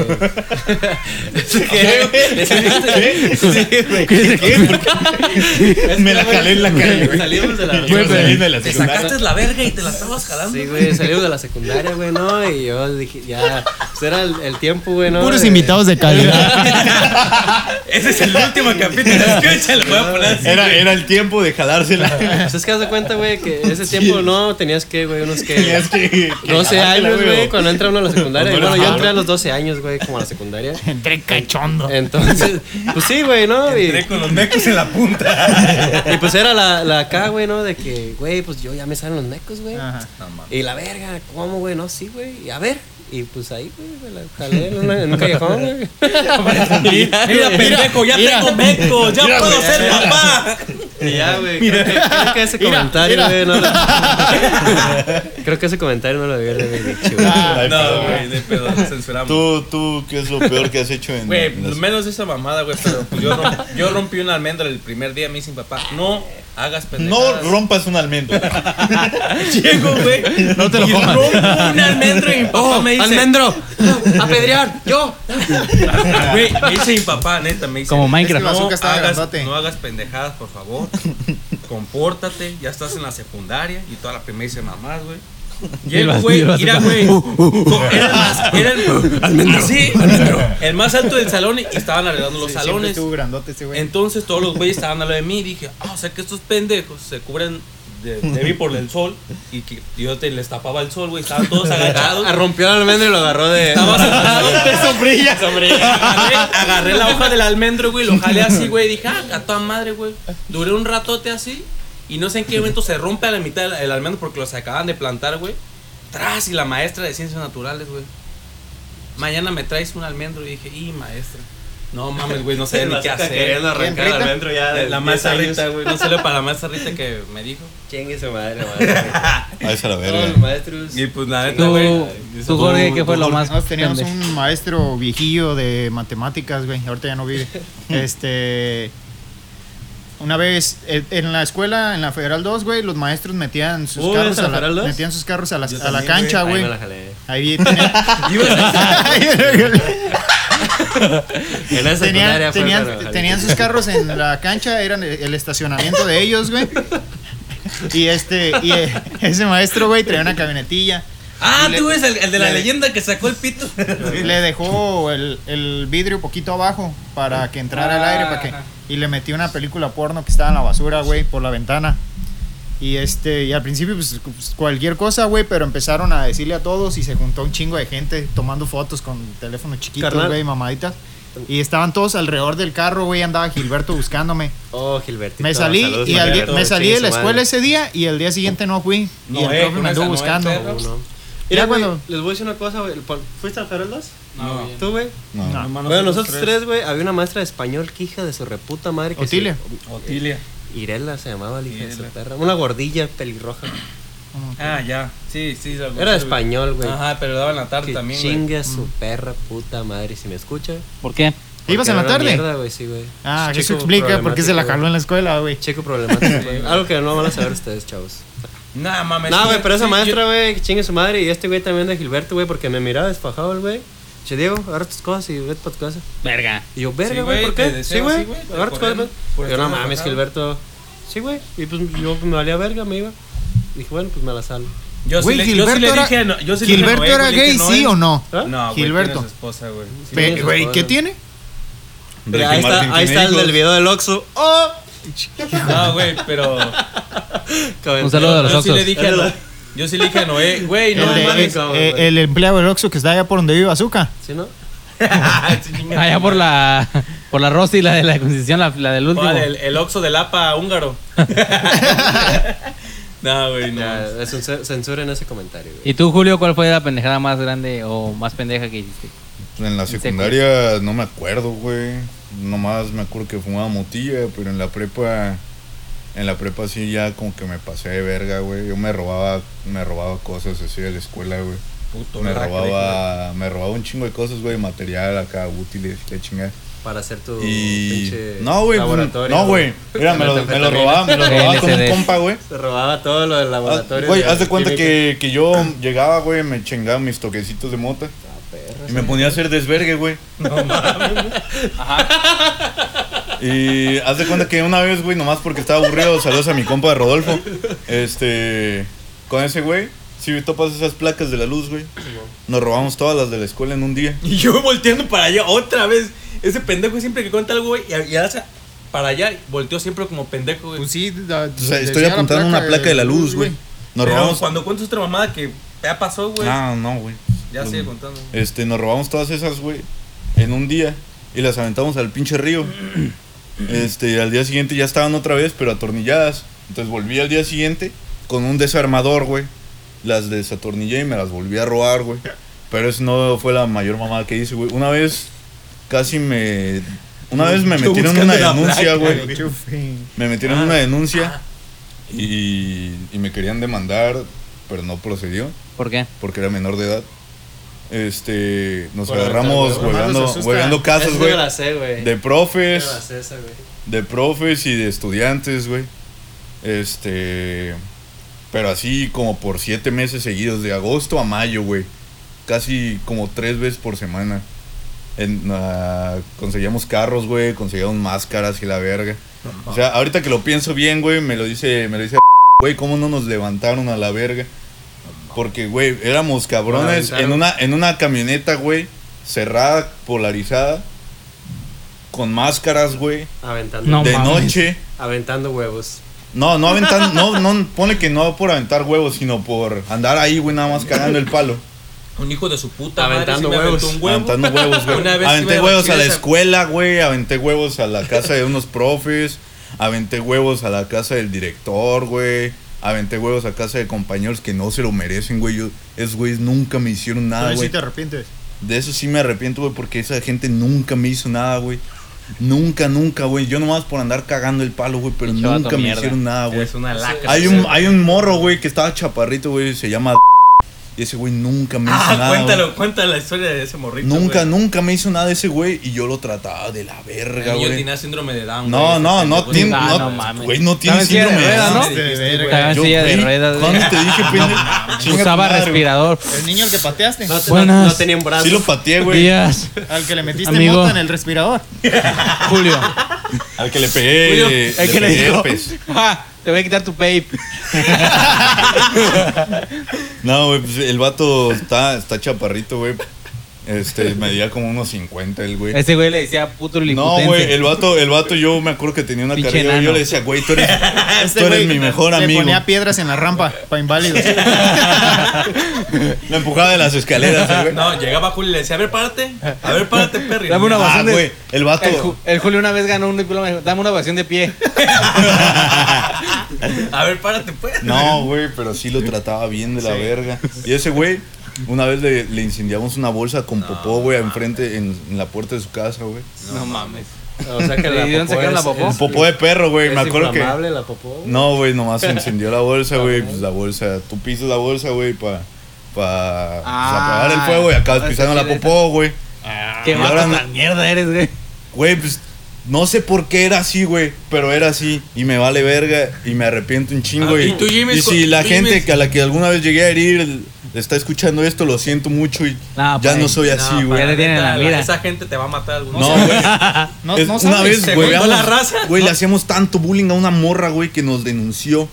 ¿Qué? Me la jalé en la calle, güey. Salimos de la de la Te secundaria. sacaste la verga y te la estabas jalando. Sí, güey, salimos de la secundaria, güey, ¿no? Y yo dije, ya, pues era el, el tiempo, güey, ¿no? Puros invitados de calidad. Ese es el último capítulo. Escucha, lo voy a poner así. Era, era el tiempo de jalársela. Pues es que haz de cuenta, güey, que ese tiempo no tenías que, güey, unos que... Tenías que- que 12 jalártela, años, güey, o- cuando entra uno a la secundaria. Y bueno, yo entré a los 12 años, güey, como a la secundaria. Entré cachondo. Entonces, pues sí, güey, ¿no? Y, Entré con los mecos en la punta. y pues era la, la acá, güey, ¿no? De que, güey, pues yo ya me salen los mecos, güey. Ajá. Y la verga, ¿cómo, güey? No, sí, güey. Y a ver. Y pues ahí, güey, me la jalé en, una- en un callejón, güey. Mira, pendejo, ya mira. tengo mecos, ya puedo ser papá. Y ya, güey. Creo, que- creo que ese Mira, comentario, mira. güey, no lo. creo que ese comentario no lo haber dicho, güey. Ay, No, perdón. güey, de pedo, censuramos. Tú, tú, ¿qué es lo peor que has hecho en, Güey, en las- menos esa mamada, güey, pero pues yo, rom- yo rompí una almendra el primer día, me mi papá, no hagas No pendejadas. rompas un almendro. Llego, güey. No te lo y comas. rompo un almendro y mi papá ¡Oh, me dice, almendro! ¡Apedrear! ¡Yo! güey, me dice mi papá, neta, me dice, Como Minecraft. No Bazooka estaba hagas, grandote. no hagas pendejadas, por favor. compórtate, ya estás en la secundaria y toda la primera dice mamás, güey. Y el güey, vacío, mira, así güey. co- Era el más, era el, así, el más alto del salón y estaban arreglando los Sí, salones. estuvo grandote ese güey. Entonces todos los güeyes estaban a lo de mí y dije, ah, o sea que estos pendejos se cubren de, de mí por el sol y que yo te les tapaba el sol, güey. Estaban todos agachados. Ah, rompió el almendro y lo agarró de. Estaba sentado. de sombrilla. sombrilla. Agarré, agarré la hoja del almendro, güey, lo jalé así, güey. Dije, ah, a toda madre, güey. Duré un ratote así. Y no sé en qué momento se rompe a la mitad el, el almendro porque los acaban de plantar, güey. Tras, y la maestra de ciencias naturales, güey. Mañana me traes un almendro. Y dije, y maestra. No mames, güey, no sé ni qué hacer. Queriendo arrancar ¿Quién, el almendro ya de La 10 maestra. Rita, güey. No salió para la maestra Rita que me dijo. Chingue su madre, madre. Ah, esa la Todos verga. los maestros. Y pues la neta, Tú, güey. tú, Jorge, ¿qué fue lo más? Nosotros teníamos un maestro viejillo de matemáticas, güey. Ahorita ya no vive. este. Una vez en- en la escuela, en la Federal 2, güey, los maestros metían sus Uy, carros ¿esa a la la, Federal 2? metían sus carros a la, a la cancha, Ahí güey. me la jalé. Ahí tenían, En esa tenían, tenían- sus carros en la cancha, eran el, el estacionamiento de ellos, güey. Y este, y eh, ese maestro, güey, traía una camionetilla. Ah, le- tú eres el, el de la le- leyenda que sacó el pito. Le dejó el, el vidrio poquito abajo para que entrara el aire para que, Ajá. Y le metió una película porno que estaba en la basura, güey, por la ventana. Y este, y al principio, pues, pues, cualquier cosa, güey, pero empezaron a decirle a todos y se juntó un chingo de gente tomando fotos con teléfonos chiquitos, güey, mamaditas. Y estaban todos alrededor del carro, güey, andaba Gilberto buscándome. Oh, Gilbertito. Me salí saludos, y al me salí de la escuela ese día y el día siguiente no fui. y No, el eh, profe me anduvo buscando. No, no. Mira, güey, cuando- les voy a decir una cosa, güey. ¿Fuiste al Feral 2? No, ¿Tú, güey? No. No. Bueno, nosotros tres, güey, había una maestra de español que hija de su reputa madre. Que Otilia. se- Otilia. Irela se llamaba la hija de su perra. Una gordilla pelirroja. Ah, ya. Sí, sí. la- Era de español, güey. Ajá, pero daba en la tarde Que también, güey. chingue a su perra puta madre si me escucha. ¿Por qué? ¿Ibas en la tarde? Mierda, güey, sí, güey. Ah, Chico eso explica por qué se la jaló en la escuela, güey. Chico problemático, güey. Algo que no van a saber ustedes, chavos. Nah, mames. No, sí, güey, pero esa sí, maestra, yo- güey, que chingue su madre. Y este güey también de Gilberto, güey, porque me miraba desfajado el güey. Che, Diego, agarra tus cosas y vete para tu casa. Verga. Y yo, verga, güey, ¿por qué? deseo Sí, güey, agarra tus cosas. Yo, no mames. Gilberto. Sí, güey. Y pues yo me valía verga, me iba. Dije, bueno, pues me la salgo. Yo sí Güey, le, yo sí Gilberto le era- dije a no- yo sí le dije a ¿Gilberto era le gay, sí o no? ¿Ah? No, güey, Gilberto. tiene su esposa, güey. Sí. ¿qué tiene? Ahí está, ahí está el del video del Oxxo. ¡Oh! No, güey, pero. Un saludo a los Yo sí Oxxos. le dije a Noé. Yo sí le dije a Noé, güey, no el, de- mames. cabrón, eh, güey. el empleado del Oxxo que está allá por donde vive Azúcar. ¿Sí, no? Allá por la por la Rosy, la de la Constitución, la, la del último. ¿Cuál? El, el Oxxo del APA húngaro. no, güey, no. Ya, es un ce- censura en ese comentario, güey. ¿Y tú, Julio, cuál fue la pendejada más grande o más pendeja que hiciste? En la secundaria no me acuerdo, güey. Nomás me acuerdo que fumaba motilla, pero en la prepa. En la prepa sí ya como que me pasé de verga, güey. Yo me robaba, me robaba cosas así de la escuela, güey. Puto Me robaba, me robaba un chingo de cosas, güey, material acá, útiles, qué chingada. Para hacer tu Y. pinche No, güey, pues, laboratorio. no, güey. Mira, me lo, me lo robaba, me lo robaba con un compa, güey. Se robaba todo lo del Ah, laboratorio. Güey, de haz de cuenta que, que yo llegaba, güey, me chingaba mis toquecitos de mota Ah, y me ponía a hacer desvergue, güey. Y haz de cuenta que una vez, güey, nomás porque estaba aburrido, saludos a mi compa de Rodolfo. Este, con ese güey, si topas esas placas de la luz, güey, nos robamos todas las de la escuela en un día. Y yo volteando para allá otra vez. Ese pendejo siempre que cuenta algo, güey, y, hace para allá, volteó siempre como pendejo, güey. Pues sí, da- O sea, estoy apuntando una placa de la luz, güey. Nos Pero robamos. cuando cuentas otra mamada que ya pasó, güey, Ah, no, güey. Ya sigue contando. Este, nos robamos todas esas, güey, en un día y las aventamos al pinche río. Este, al día siguiente ya estaban otra vez, pero atornilladas. Entonces volví al día siguiente con un desarmador, güey. Las desatornillé y me las volví a robar, güey. Pero eso no fue la mayor mamada que hice, güey. Una vez casi me. Una vez me metieron una denuncia, güey. Me metieron Ah. una denuncia y, y me querían demandar, pero no procedió ¿Por qué? porque era menor de edad. Este, nos Por agarramos hueveando, casas, güey. De profes, sé esa, de profes y de estudiantes, güey. Este, pero así como por siete meses seguidos, de agosto a mayo, güey. Casi como tres veces por semana. en, ah, conseguíamos carros, güey, conseguíamos máscaras y la verga. O sea, ahorita que lo pienso bien, güey, me lo dice, me lo dice, güey, ¿cómo no nos levantaron a la verga? Porque, güey, éramos cabrones en una, en una camioneta, güey, cerrada, polarizada, con máscaras, güey, Aventando, No de mames. noche. aventando huevos. No, no aventar, no, no, pone que no por aventar huevos, sino por andar ahí, güey, nada más cagando el palo. Un hijo de su puta Aventando madre huevos. un huevo. Aventando huevos, güey. Aventé huevos a la escuela, güey. Aventé huevos a la casa de unos profes. Aventé huevos a la casa del director, güey. Aventé huevos a casa de compañeros que no se lo merecen, güey. Yo, esos güeyes nunca me hicieron nada, güey. sí te arrepientes. De eso sí me arrepiento, güey, porque esa gente nunca me hizo nada, güey. Nunca, nunca, güey. Yo nomás por andar cagando el palo, güey, pero nunca me mierda. hicieron nada, güey. Es una lacra. Hay un, hay un morro, güey, que estaba chaparrito, güey, se llama y ese güey nunca me hizo Ah, nada. güey. cuéntalo, cuéntalo la historia de ese morrito. Nunca, güey. nunca me hizo nada ese güey y yo lo trataba de la El verga, niño güey. tenía síndrome de Down. No, güey, no, no, tiene, Ah, no, no mames. güey, no tiene Estaba en silla de síndrome de Down. ¿no? Estaba en Yo, silla de ruedas. ¿Cuándo te dije, pendejo? Usaba respirador. El niño al que pateaste. No, Buenas. no, no tenía un brazo. Sí lo pateé, güey. Días, Al que le metiste Amigo. mota en el respirador. Julio. Al que le pegué. Julio, El que le dijo. "Ja, te voy a quitar tu vape. No, güey, pues el vato está, está chaparrito, güey. Este, medía como unos 50 el güey. Ese güey le decía puto No, güey, el vato, el vato, yo me acuerdo que tenía una Pinche carrera. Yo le decía, güey, tú eres, Este tú eres güey mi mejor Le amigo. ponía piedras en la rampa para inválidos. Lo empujaba de las escaleras, el güey. No, llegaba Julio y le decía, a ver, párate. A ver, párate, Perry. Dame una Ah, ovación de- güey, el vato. El, Ju- el Julio una vez ganó un diploma. dijo, Dame una ovación de pie. A ver, párate, pues. No, güey, pero sí lo trataba bien de la verga. Y ese güey, una vez le, le incendiamos una bolsa con popó, güey, enfrente, en, en la puerta de su casa, güey. No, mames. O sea que ¿Le la dieron popó sacar la popó? es- Popó de perro, güey, me acuerdo que... la popó. güey. No, güey, nomás se encendió la bolsa, güey, pues la bolsa, tú pisas la bolsa, güey, para pa, pues, Ah, apagar el fuego y acabas esa pisando la popó, güey. Qué ahora no- tan mierda eres, güey. Güey, pues no sé por qué era así, güey, pero era así y me vale verga y me arrepiento un chingo. Ah, y, ¿y tú, Jimmy, y cu- si la gente Jimmy? que a la que alguna vez llegué a herir está escuchando esto, lo siento mucho y No, ya pues, no soy así, No, güey. Ya le tienen la mira. Esa gente te va a matar algún No, güey. No, Es- no una sabes. vez, se güey, la raza. güey, le hacíamos tanto bullying a una morra, güey, que nos denunció.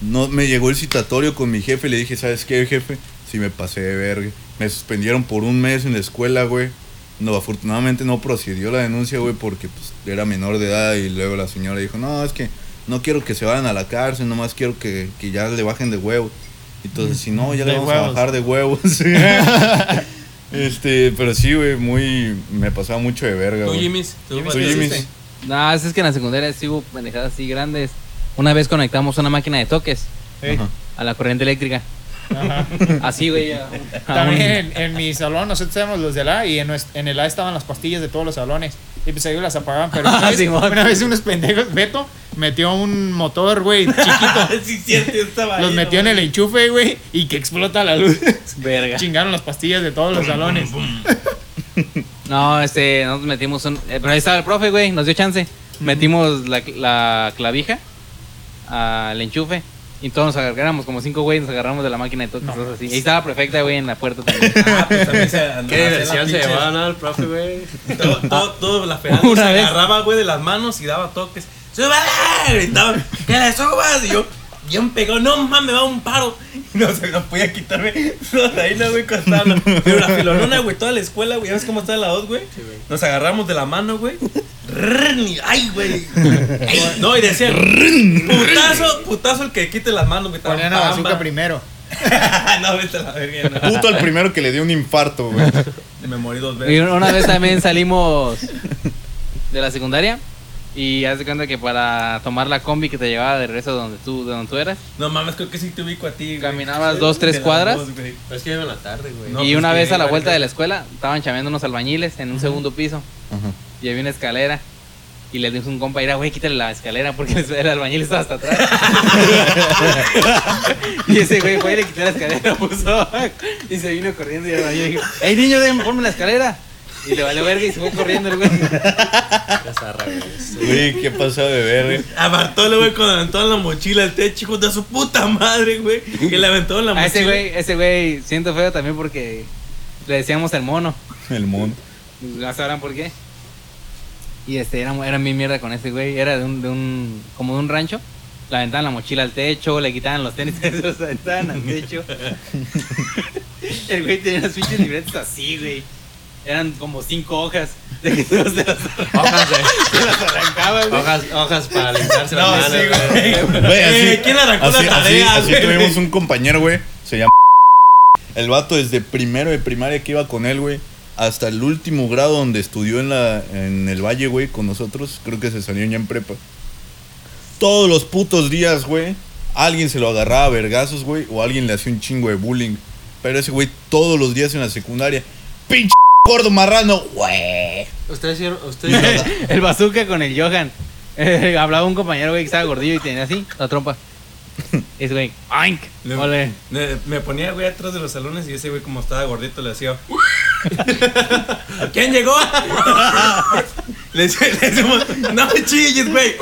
No, me llegó el citatorio con mi jefe y le dije, ¿sabes qué, jefe? Sí me pasé de verga. Me suspendieron por un mes en la escuela, güey. No, afortunadamente no procedió la denuncia, güey, porque pues, era menor de edad y luego la señora dijo, no, es que no quiero que se vayan a la cárcel, nomás quiero que, que ya le bajen de huevo. Entonces, si no, ya le vamos huevos. a bajar de huevos. este, pero sí, güey, muy... Me pasaba mucho de verga, Tú, güey. Jimmy. Tú, Tú, ¿qué Jimmy. hiciste? No, es que en la secundaria sí hubo pendejadas así grandes. Una vez conectamos una máquina de toques a la corriente eléctrica. Ajá. Así, güey. También un- en, en mi salón, nosotros éramos los del A y en, el A estaban las pastillas de todos los salones. Y pues ellos las apagaban. Pero una, vez, Simón. una vez unos pendejos, Beto, metió un motor, güey, chiquito. sí, cierto, estaba Los ahí, metió no en el enchufe, güey, y que explota la luz. Verga. Chingaron las pastillas de todos los salones. No, este, nosotros metimos un. eh, pero ahí estaba el profe, güey, nos dio chance. Metimos la, la clavija al enchufe. Y todos nos agarramos, como cinco güey, nos agarramos de la máquina de toques. cosas así. Ahí estaba perfecta, güey, en la puerta también. Ah, pues también se andaba Qué diversión se pinches- llevaba, ¿no? El profe, güey. Todo, todo, todo la Fernanda se vez. agarraba, güey, de las manos y daba toques. ¡Súbale! Gritaba, ¡que le subas! Y yo, bien pegado, no mames, me va un paro. Y no se no podía quitarme. Ahí no, güey, costando. Pero la filonona, güey, toda la escuela, güey, ¿ya ves cómo está la dos, güey? Nos agarramos de la mano, güey. Y- ¡Ay, güey! No, y decían, putazo, putazo el que quite las manos, güey. Ponían a bazooka primero. no, vete a la verga, no. Puto el primero que le dio un infarto, güey. Me morí dos Y veces. una vez también salimos de la secundaria. Y haz de cuenta que para tomar la combi que te llevaba de regreso donde tú, de donde tú eras. No mames, creo que sí te ubico a ti, güey. Caminabas dos, tres cuadras. dos, güey. Pero es que iba en la tarde, güey. No, y pues una vez a la vuelta que- de la escuela estaban chameando unos albañiles en un segundo piso. Y había una escalera. Y le dimos un compa, era, güey, quítale la escalera porque el albañil estaba hasta atrás. y ese güey fue y le quitó la escalera, puso. Y se vino corriendo y el albañil dijo, ¡Ey, niño, déjame ponme la escalera! Y le valió verga y se fue corriendo el güey. Güey. Qué pasado de verga. A Bartolo, güey, cuando aventó en la mochila el techo, hijo de su puta madre, güey. Que le aventó en la A mochila. ese güey, ese güey siento feo también porque le decíamos el mono. El mono. Ya sabrán por qué. Y este, era, era mi mierda con ese güey. Era de un, de un, como de un rancho. Le aventaban la mochila al techo, le quitaban los tenis, se los aventaban al techo. El güey tenía unas pinches libretas así, güey. Eran como cinco hojas. De que se las, se las Hojas de. se las arrancaba, güey. Hojas, hojas para limpiarse las No, manos. sí, güey. güey. Güey, así, Eh, ¿quién arrancó así, la tarea, así, así güey? tuvimos un compañero, güey. Se llama. El vato desde primero de primaria que iba con él, güey. Hasta el último grado donde estudió en, la, en el Valle, güey, con nosotros. Creo que se salió ya en prepa. Todos los putos días, güey. Alguien se lo agarraba a vergazos, güey. O alguien le hacía un chingo de bullying. Pero ese güey todos los días en la secundaria. ¡Pinche gordo marrano, güey! Ustedes hicieron. Ustedes. El bazooka con el Johan. Eh, hablaba un compañero, güey, que estaba gordillo y tenía así, la trompa. Ese güey, Ole. Me, me ponía, güey, atrás de los salones y ese güey, como estaba gordito, le hacía. ¿Quién llegó? le, decía- le decimos, no me chilles, güey.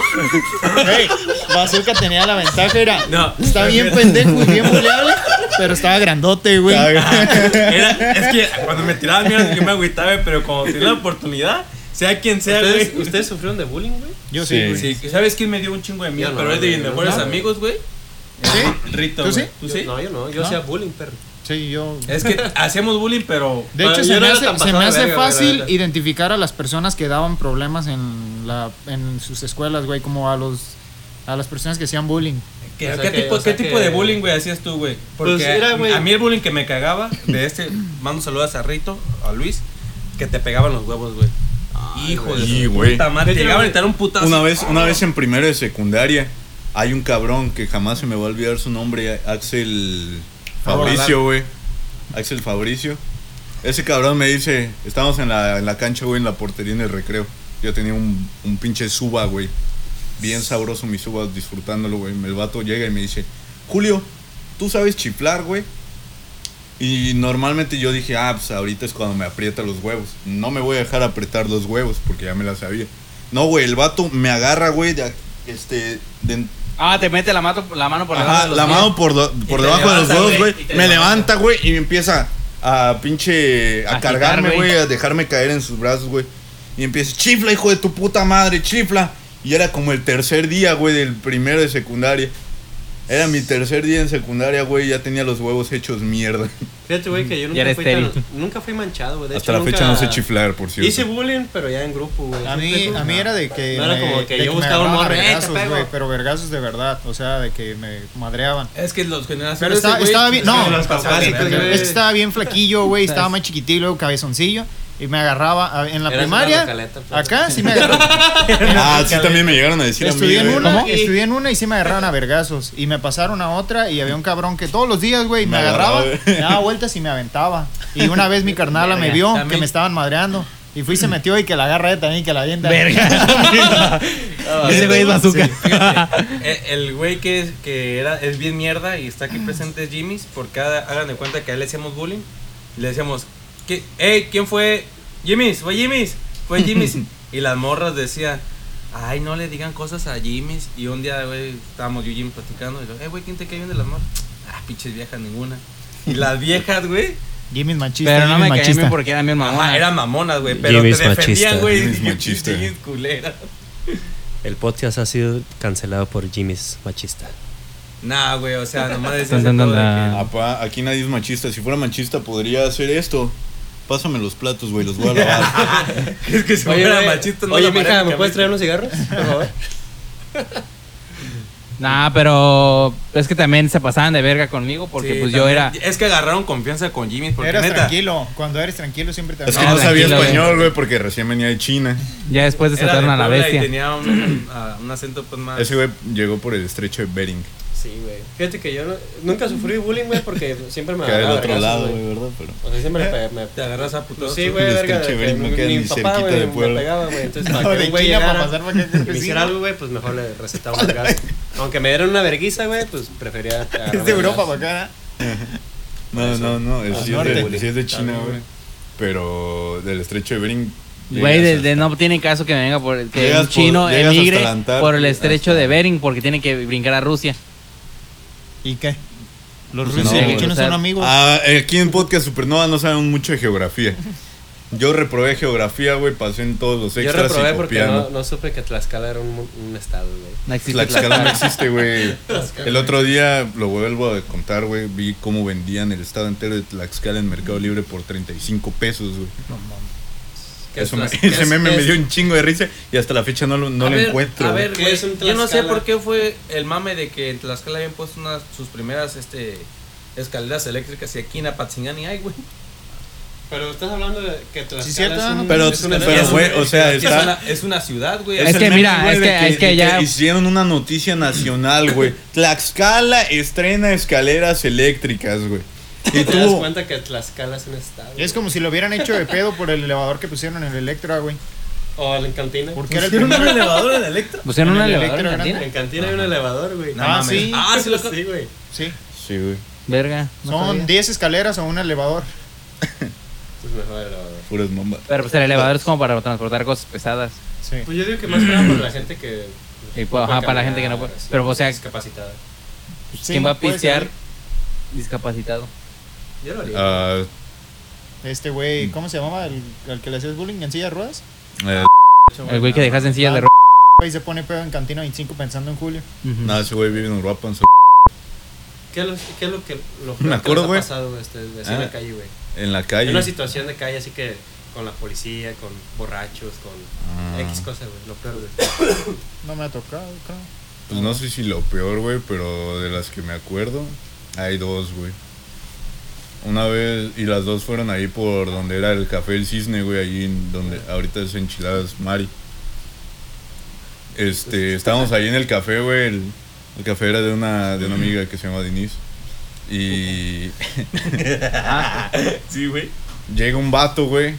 Güey, Bazooka tenía la ventaja, era. No. Está bien pendejo y bien buleable, pero estaba grandote, güey. Era, es que cuando me tiraban mierda, yo me agüitaba, pero cuando tenía la oportunidad, sea quien sea, ¿Ustedes, güey. ¿Ustedes sufrieron de bullying, güey? Yo sí, Sí. güey. Sí, ¿sabes quién me dio un chingo de miedo? Yo no, pero es de mis güey, mejores no. amigos, güey. ¿Sí? Rito, ¿Tú güey. sí? ¿Tú sí? No, yo no. Yo ¿No? hacía bullying, perro. Sí, yo. Es que hacíamos bullying, pero. De hecho, se no me hace, se me hace verga, fácil neta. identificar a las personas que daban problemas en, la, en sus escuelas, güey, como a los a las personas que hacían bullying. ¿Qué, O sea qué que- tipo, o sea ¿qué tipo de bullying, güey, hacías tú, güey? Porque Pues era, güey. a mí el bullying que me cagaba de este, mando saludos a Rito, a Luis, que te pegaban los huevos, güey. Hijo de puta madre. Te llegaban a güey. dar un putazo. Una vez, una vez en primero de secundaria, hay un cabrón que jamás se me va a olvidar su nombre, Axel Fabricio, güey. Axel Fabricio. Ese cabrón me dice, estábamos en la, en la cancha, güey, en la portería en el recreo. Yo tenía un, un pinche suba, güey. Bien sabroso mi suba, disfrutándolo, güey. El vato llega y me dice, Julio, ¿tú sabes chiflar, güey? Y normalmente yo dije, ah, pues ahorita es cuando me aprieta los huevos. No me voy a dejar apretar los huevos porque ya me la sabía. No, güey, el vato me agarra, güey, de, este, de- Ah, te mete la, mato, la mano por ajá, debajo de los la pies. mano por, do- por debajo de los huevos, güey, Me levanta. güey, y me empieza a pinche, a, A cargarme, güey, a dejarme caer en sus brazos, güey. Y empieza, chifla, hijo de tu puta madre, chifla. Y era como el tercer día, güey, del primero de secundaria. Era mi tercer día en secundaria, güey, ya tenía los huevos hechos mierda. Fíjate, güey, que yo nunca fui, tan- nunca fui manchado, güey. Hasta hecho, la fecha nunca- no sé chiflar, por cierto. Hice bullying, pero ya en grupo, güey. A ¿Sí mí, a mí era de que. No era como que yo buscaba un "Eh, vergazos, pego". güey, pero vergazos de verdad. O sea, de que me madreaban. Es que los generaciones. Pero estaba, bien. No, es que estaba bien flaquillo, güey. Estaba más chiquitito, cabezoncillo. Y me agarraba en la Eras primaria. pues. Acá sí me agarraba. Ah, sí, también me llegaron a decir Estudié a en mí, güey. una, ¿Cómo? estudié en una y sí me agarraron a vergazos. Y me pasaron a otra y había un cabrón que todos los días, güey, me, Me agarraba, agarraba, me daba vueltas y me aventaba. Y una vez mi carnala me vio también. que me estaban madreando. Y fui y se metió y que la agarra también y que la avienta. Verga. Ese güey es bazooka. Eh, El güey que, es- que era, es bien mierda y está aquí presente es Jimmy's, porque haga- hagan de cuenta que a él le hacíamos bullying. y Le decíamos, ¿qué, hey, ¿quién fue? Jimmy's, fue Jimmy's, fue Jimmy's. y las morras decían, ay, no le digan cosas a Jimmy's. Y un día, güey, estábamos yo y Jimmy platicando. Y yo, eh, güey, ¿quién te cae bien de las morras? Ah, pinches viejas, ninguna. Y las viejas, güey, Jimmy's machista. Pero no Jimmy's me caí machista. bien porque eran bien mamonas. eran mamonas, güey, pero Jimmy's te defendían, güey. Jimmy's y machista. pinches culeras. El podcast ha sido cancelado por Jimmy's machista. Nah, güey, o sea, nomás decías aquí nadie es machista. Si fuera machista, podría hacer esto. Pásame los platos, güey, los voy a lavar. Es que si Oye, fuera machista, no oye, mija, mi ¿me puedes traer unos cigarros? Por favor. Nah, pero es que también se pasaban de verga conmigo porque Sí, pues yo era... Es que agarraron confianza con Jimmy porque neta. tranquilo. Cuando eres tranquilo siempre te Es que No, no, sabía español, güey, porque recién venía de China. Ya después de a la bestia. Y tenía un, ah, un acento pues más. Ese güey llegó por el estrecho de Bering. Sí, güey. Fíjate que yo no- nunca sufrí bullying, güey, porque siempre me Que era del agarraba otro lado, güey, ¿verdad? Pero. O sea, siempre me, me, Te agarras a putos. Sí, güey, El verga. de que no mi ni papá, güey, me pegaba, güey. Entonces, No, para que un güey llegara y me hiciera algo, güey, pues mejor le recetaba un vergazo. Aunque me dieran una verguiza, güey, pues prefería. Es de Europa para acá. No, no, no. Es, es de, sí es de China, güey. Pero del estrecho de Bering. Güey, de, de- no tiene caso que me venga por que Llegas un chino emigre por el estrecho hasta- de Bering porque tiene que brincar a Rusia. ¿Y qué? Los Pues rusos no, y los güey, chinos o sea, son amigos. Ah, aquí en Podcast Supernova no saben mucho de geografía. Yo reprobé geografía, güey, pasé en todos los Yo extras reprobé y porque no, no supe que Tlaxcala era un, un estado, güey. No existe Tlaxcala no Tlaxcala. existe, güey. El otro día, lo vuelvo a contar, güey, vi cómo vendían el estado entero de Tlaxcala en Mercado Libre por 35 pesos, güey. ¿Qué es Eso me- ese es- meme me dio un chingo de risa y hasta la fecha no lo, no A lo ver, encuentro. A güey. ver, ¿Qué güey, es un yo no sé por qué fue el mame de que en Tlaxcala habían puesto unas sus primeras este escaleras eléctricas y aquí en Apatzingán hay, güey. Pero estás hablando de que Tlaxcala Sí, cierto, es un, ¿no? Pero- es un pero, güey, o sea, Es está- una, es una ciudad, güey. Es que meme, mira, güey, es que- es que de ya- hicieron una noticia nacional, güey. Tlaxcala estrena escaleras eléctricas, güey. Y ¿Te das tú, cuenta que Tlaxcala es un estado? Es como si lo hubieran hecho de pedo por el elevador que pusieron en el Electra, güey. O en cantina. Porque era el ¿Tiene un elevador en Electra? Pusieron En una el elevador en Electra cantina. En cantina hay un elevador, güey. No Ah, mames. sí. Ah, sí, lo sí, güey. Sí. Sí, güey. Verga. no Son sabía. 10 escaleras o un elevador. Es mejor el elevador. Puras bombas. Pero pues el elevador es como para transportar cosas pesadas. Sí. Pues yo digo que más para la gente que. Y, pues, ajá, para la gente que no puede. sí, Pero, o sea, discapacitada. Sí, ¿quién va a puede pistear ser. discapacitado? Yo lo haría. Ah, Este güey, ¿cómo se llamaba? El, el que le hacías bullying en silla de ruedas. eh, El güey que dejas en silla de Ah, ruedas. Güey, se pone pedo en Cantina 25 pensando en Julio. Ujú. nada, ese güey vive en Uruapan. so- ¿Qué es lo, qué es lo que lo Me que acuerdo, ha güey. pasado, este, así en Ah. la calle, güey? En la En calle. una situación de calle así que con la policía, con borrachos, con Ah. X cosas, güey. Lo peor, güey. No me ha tocado, creo. Pues no sé si lo peor, güey, pero de las que me acuerdo, hay dos, güey. Una vez, y las dos fueron ahí por donde era el Café El Cisne, güey, en donde ahorita es Enchiladas Mari. Este, estábamos ahí en el café, güey, el, el café era de una, de una amiga que se llama Denise. Y Sí, güey. llega un vato, güey,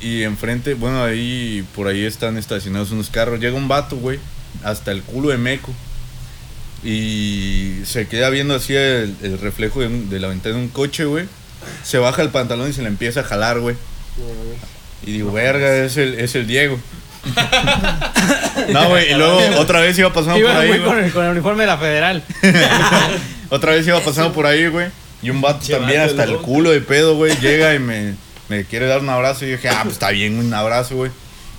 y enfrente, bueno, ahí, por ahí están estacionados unos carros, llega un vato, güey, hasta el culo de meco. Y se queda viendo así el, el reflejo de, un- de la ventana de un coche, güey. Se baja el pantalón y se le empieza a jalar, güey. Y digo, verga, es el, es el Diego. no, güey, y luego otra vez iba pasando por ahí, con el, con el uniforme de la federal. Otra vez iba pasando por ahí, güey. Y un vato también hasta el culo de pedo, güey. Llega y me, me quiere dar un abrazo. Y yo dije, ah, pues está bien, un abrazo, güey.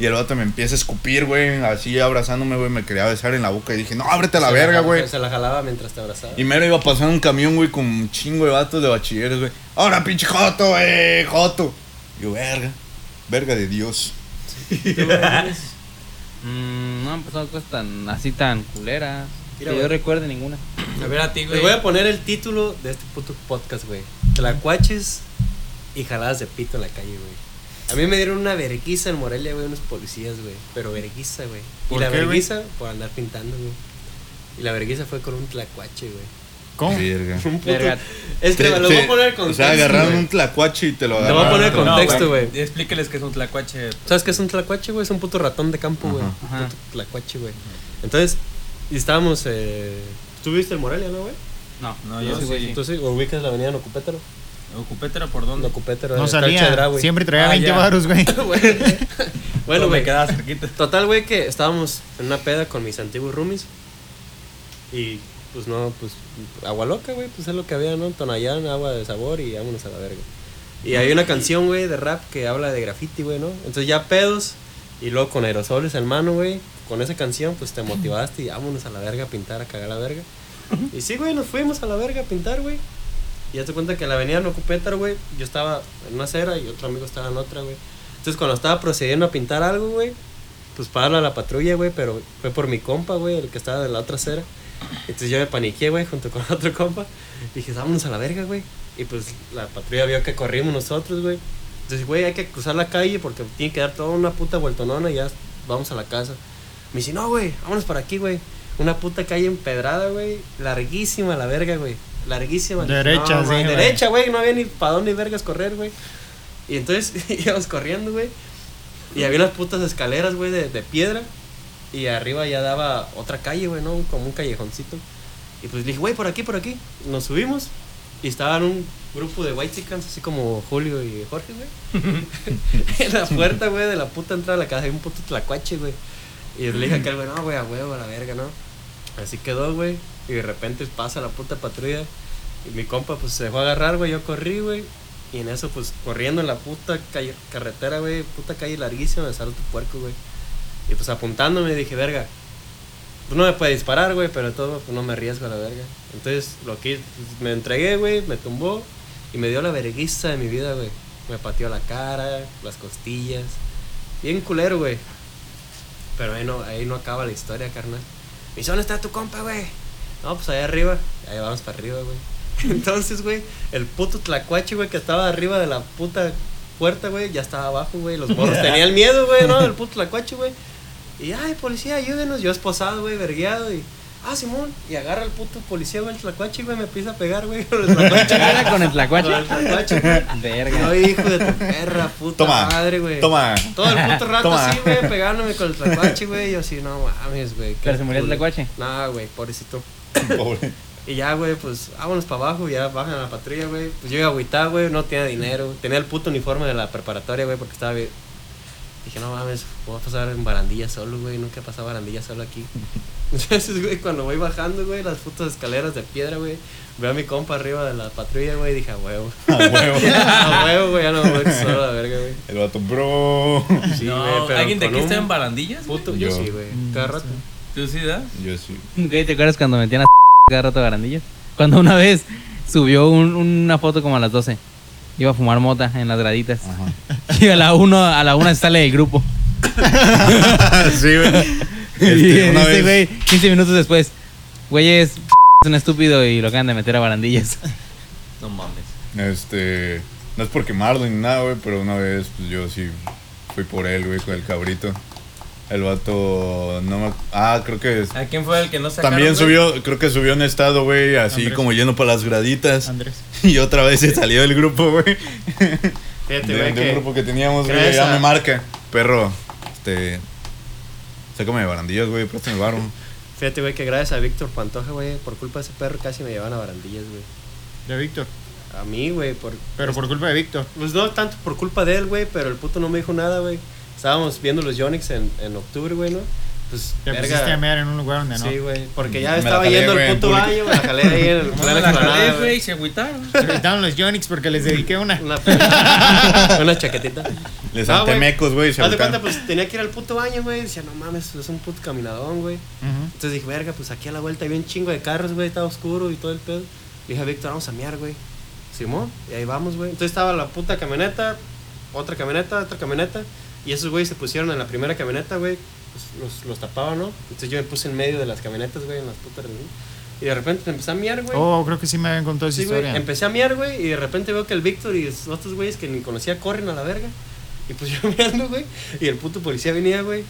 Y el vato me empieza a escupir, güey. Así abrazándome, güey. Me quería besar en la boca. Y dije, no, ábrete a la Se verga, güey. Se la jalaba mientras te abrazaba. Y mero iba pasando un camión, güey, con un chingo de vatos de bachilleres, güey. Ahora, pinche Joto, güey, Joto. Y yo, verga. Verga de Dios. Mm, no, pues no cosas tan, así tan culeras. Mira, que yo recuerde ninguna. A ver a ti, güey. Les voy a poner el título de este puto podcast, güey. Tlacuaches y jaladas de pito en la calle, güey. A mí me dieron una verguiza en Morelia, güey, unos policías, güey. Pero verguiza, güey. Y ¿Por la qué, verguiza por andar pintando, güey. Y la verguiza fue con un tlacuache, güey. ¿Cómo? Verga. Un puto- Verga. Es que Te- lo te- voy a poner O con sea, agarraron un tlacuache y te lo Te agarraron. voy a poner No, contexto, güey. Explíqueles que es un tlacuache. ¿Sabes qué es un tlacuache, güey? Es un puto ratón de campo, güey. Ajá. Un puto tlacuache, güey. Entonces, y estábamos. Eh... ¿Tú viste el Morelia, no, güey? No, No, yo sí, güey. ¿Tú sí? ¿O ubicas la avenida Nocupétaro? ¿Ocupétera por dónde? Nocupétaro. No salía. Siempre traía Ah, 20 ya. baros, güey. bueno, me güey. quedaba cerquita. Total, güey, que estábamos en una peda con mis antiguos roomies. Y pues no, pues agua loca, güey, pues es lo que había, ¿no? Tonayán, agua de sabor y vámonos a la verga. Y hay una canción, güey, de rap que habla de graffiti, güey, ¿no? Entonces ya pedos y luego con aerosoles en mano, güey, con esa canción, pues te motivaste y vámonos a la verga a pintar, a cagar la verga. Y sí, güey, nos fuimos a la verga a pintar, güey. Y ya te cuenta que la avenida Nocupétaro, güey, yo estaba en una acera y otro amigo estaba en otra, güey. Entonces cuando estaba procediendo a pintar algo, güey, pues para a la patrulla, güey, pero fue por mi compa, güey, el que estaba de la otra acera. Entonces yo me paniqué, güey, junto con otro compa. Dije, vámonos a la verga, güey. Y pues la patrulla vio que corrimos nosotros, güey. Entonces, güey, hay que cruzar la calle porque tiene que dar toda una puta vueltonona y ya vamos a la casa. Me dice, no, güey, vámonos para aquí, güey. Una puta calle empedrada, güey. Larguísima la verga, güey. Larguísima. Derecha, No, sí. Derecha, güey. No había ni para dónde vergas correr, güey. Y entonces íbamos corriendo, güey. Y había unas putas escaleras, güey, de, de piedra. Y arriba ya daba otra calle, güey, ¿no? Como un callejoncito. Y pues dije, güey, por aquí, por aquí. Nos subimos. Y estaban un grupo de white chickens, así como Julio y Jorge, güey. en la puerta, güey, de la puta entrada de la casa. Hay un puto tlacuache, güey. Y le dije a aquel, güey, no, güey, a huevo, a la verga, ¿no? Así quedó, güey. Y de repente pasa la puta patrulla. Y mi compa, pues se dejó agarrar, güey. Yo corrí, güey. Y en eso, pues, corriendo en la puta calle- carretera, güey, puta calle larguísima, me salió tu puerco, güey. Y pues apuntándome dije, verga, pues no me puede disparar, güey, pero todo, pues no me arriesgo a la verga. Entonces, lo que pues, me entregué, güey, me tumbó y me dio la verguiza de mi vida, güey. Me pateó la cara, las costillas. Bien culero, güey. Pero ahí no, ahí no acaba la historia, carnal. Dice, ¿dónde está tu compa, güey? No, pues allá arriba. Ahí vamos para arriba, güey. Entonces, güey, el puto tlacuache, güey, que estaba arriba de la puta puerta, güey, ya estaba abajo, güey. Los morros tenían miedo, güey, ¿no? El puto tlacuache, güey. Y, ay, policía, ayúdenos. Yo esposado, güey, vergueado. Y, ah, Simón. Y agarra el puto policía, güey, el tlacuache, güey, me empieza a pegar, güey, con el tlacuache. ¿Era con el tlacuache? Con el tlacuache, güey. Verga. Ay, hijo de tu perra, puta Toma. madre, güey. Toma. Todo el puto rato Toma. así, güey, pegándome con el tlacuache, güey. Y yo así, no mames, güey. ¿Pero se murió el tlacuache? No, güey, pobrecito. Pobre. Y ya, güey, pues vámonos para abajo, ya bajan a la patrulla, güey. Pues yo iba agüitado, güey, no tenía dinero. Tenía el puto uniforme de la preparatoria, güey, porque estaba bien. Dije, no mames, voy a pasar en barandilla solo, güey. Nunca he pasado barandilla solo aquí. Entonces, güey, cuando voy bajando, güey, las putas escaleras de piedra, güey, veo a mi compa arriba de la patrulla, güey, y dije, a huevo. A huevo. a huevo, güey, ya no me voy solo a la verga, güey. El vato, bro. Sí, no, güey, pero ¿Alguien de aquí está en barandillas? Puto, yo, Yo. sí, güey. Cada rato. ¿Tú sí, da? Yo sí. Güey, ¿te acuerdas cuando metían a cada rato barandillas? Cuando una vez subió un- una foto como a las 12. Iba a fumar mota en las graditas. Y a la 1 a la una sale del grupo. sí, güey. Y Este, una dice, vez- güey, 15 minutos después. Güey, es un estúpido y lo acaban de meter a barandillas. No mames. Este. No es por quemarlo ni nada, güey, pero una vez, pues yo sí fui por él, güey, con el cabrito. El vato. No me. Ah, creo que. es- ¿A quién fue el que no sacaron? También güey? subió, creo que subió un estado, güey, así Andrés. como yendo para las graditas. Andrés. Y otra vez se salió del grupo, güey. Fíjate, De, güey, de un que grupo que teníamos, güey, gracias ya a- me marca. Perro, este. Sácame de barandillas, güey, préstame el barro. Fíjate, güey, que gracias a Víctor Pantoja, güey, por culpa de ese perro casi me llevan a barandillas, güey. De Víctor. A mí, güey, por... Pero por culpa de Víctor. Pues no tanto por culpa de él, güey, pero el puto no me dijo nada, güey. Estábamos viendo los Yonix en, en octubre, güey, ¿no? Pues, Te verga. pusiste a mear en un lugar donde no. Sí, güey, porque ya Me estaba jalé, yendo güey, al puto baño, me la jalé ahí en el me la jalé, güey. güey, y se agüitaron. Se gritaron los Yonix porque les dediqué una. Una, una chaquetita. Les Ah, salté güey. mecos, güey, se Haz de cuenta, agüitaron. pues tenía que ir al puto baño, güey. Decía, no mames, es un puto caminadón, güey. Ujú. Entonces dije, verga, pues aquí a la vuelta había un chingo de carros, güey, estaba oscuro y todo el pedo. Le dije a Víctor, vamos a mear, güey. Simón, y ahí vamos, güey. Entonces estaba la puta camioneta, otra camioneta, otra camioneta. Y esos güeyes se pusieron en la primera camioneta, güey. Pues, los, los tapaban, ¿no? Entonces yo me puse en medio de las camionetas, güey, en las putas. reuniones. Y de repente me empecé a miar, güey. Oh, creo que sí me habían contado esa Sí, güey. historia. Empecé a miar, güey, y de repente veo que el Víctor y los otros güeyes que ni conocía corren a la verga. Y pues yo miando, güey, y el puto policía venía, güey.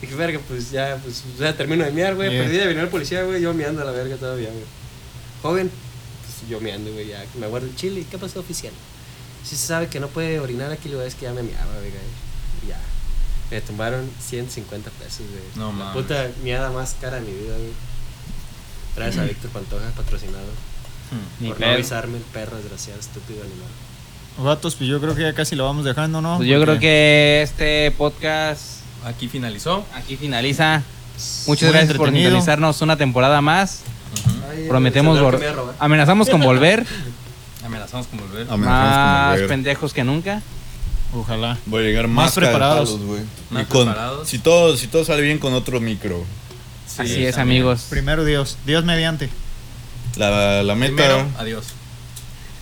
Dije, verga, pues ya, pues ya termino de miar, güey. Yeah. Perdí de venir el policía, güey, yo miando a la verga todavía, güey. Joven, pues yo miando, güey, ya me guardo el chile. ¿Qué pasó, oficial? Si se sabe que no puede orinar aquí, lo es que ya me miaba, güey. Me tumbaron 150 pesos, güey. No La mames. puta miada más cara de mi vida, güey. Gracias a Víctor Pantoja, patrocinado. Ni Por no avisarme el perro desgraciado, estúpido animal. Vatos, pues yo creo que ya casi lo vamos dejando, ¿no? Pues yo creo que este podcast Aquí finalizó. aquí finaliza. Muchas Muy gracias por entretenido. sintonizarnos una temporada más. Ay, Prometemos el celular vol- que me iba a robar. amenazamos con volver Amenazamos con volver. Amenazamos con más volver. pendejos que nunca. Ojalá. Voy a llegar Más más, preparados. Más Y con- preparados. Si todo, si todo sale bien con otro micro. Sí, Así es, amigos. Primero Dios. Dios mediante. La, la meta. Primero, adiós.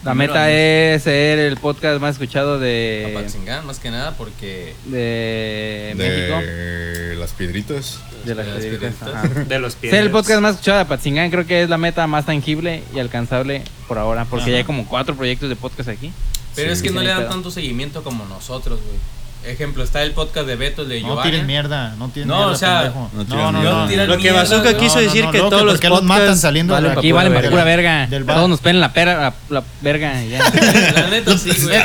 La Primero, meta adiós. es ser el podcast más escuchado de, Apatzingán, más que nada, porque de, México. de las piedritas. De las de las piedritas, piedritas. De los pies. Ser el podcast más escuchado de Apatzingán creo que es la meta más tangible y alcanzable por ahora, porque Ajá. ya hay como cuatro proyectos de podcast aquí. Pero Sí. es que no le no dan pedo. tanto seguimiento como nosotros, güey. Ejemplo, está el podcast de Beto, el de No Giovanni. tires mierda. No tires No, mierda, o sea, pendejo. no No, no, no. No Lo que Bazooka quiso No, no, decir no, que no, todos que los porque los podcasts matan saliendo de valen la- pa' Aquí pura valen para verga. pura verga. Del. Todos nos pelen la, pera, la, la verga ya. La neta, sí, güey.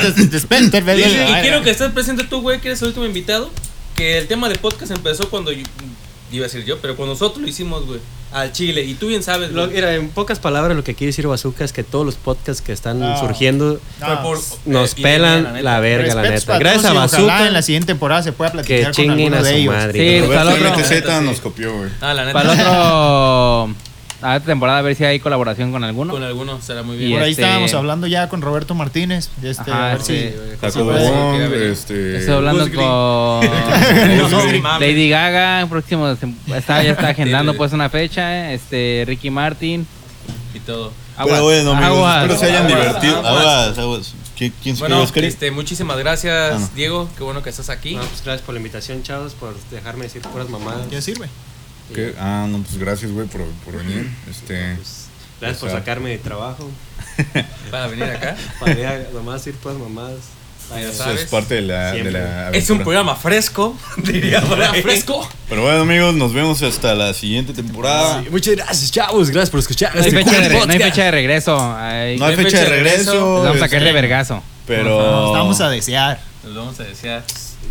Y, y- y quiero que estés presente tú, güey, que eres el último invitado. Que el tema de podcast empezó cuando yo, iba a decir yo, pero cuando nosotros lo hicimos, güey, al Chile. Y tú bien sabes, Lo- mira, en pocas palabras, lo que quiere decir Bazooka es que todos los podcasts que están No. surgiendo por- nos epidemia, pelan la verga, la neta. Gracias a Ojalá Bazooka en la siguiente temporada se pueda que platicar con alguno a de ellos. madre. Sí, ¿no? para el otro. LTZ Sí. nos copió, güey. Ah, la neta. Para el otro a esta temporada a ver si hay colaboración con alguno. Con algunos será muy Y bien. Por ahí este- estábamos hablando ya con Roberto Martínez. Este, Ajá, a ver sí. si. Venir. este. Estoy hablando Buzz con No. Lady Gaga, próximo está, ya está agendando pues una fecha, este Ricky Martin. Y todo. Pero bueno, amigos, aguas. espero se hayan Aguas, divertido. aguas. Aguas, aguas. ¿Qui- ¿Quién se Bueno, este, muchísimas gracias, Ah, no. Diego. Qué bueno que estás aquí. No, pues gracias por la invitación, chavos, por dejarme decir puras mamadas. ¿Qué sirve? ¿Qué? Ah, no, pues gracias, güey, por, por venir. Este. Pues, gracias por sea- sacarme de trabajo. Para venir acá. Para ir a nomás decir puras mamadas. Ya Eso sabes. es parte de la, de la Es un programa fresco, diría por ahí. fresco. Pero bueno, amigos, nos vemos hasta la siguiente temporada. Muchas gracias, chavos. Gracias por escuchar. No hay, este fecha de, no hay fecha de regreso. Ay, No hay fecha de regreso. les vamos a este, caer de vergazo. Pero. Nos vamos a desear. Nos vamos a desear.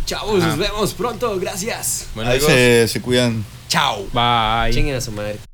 Chavos, nos vemos pronto. Gracias. Bueno, Ahí se, se cuidan. Chao. Bye. Chinguen a su madre.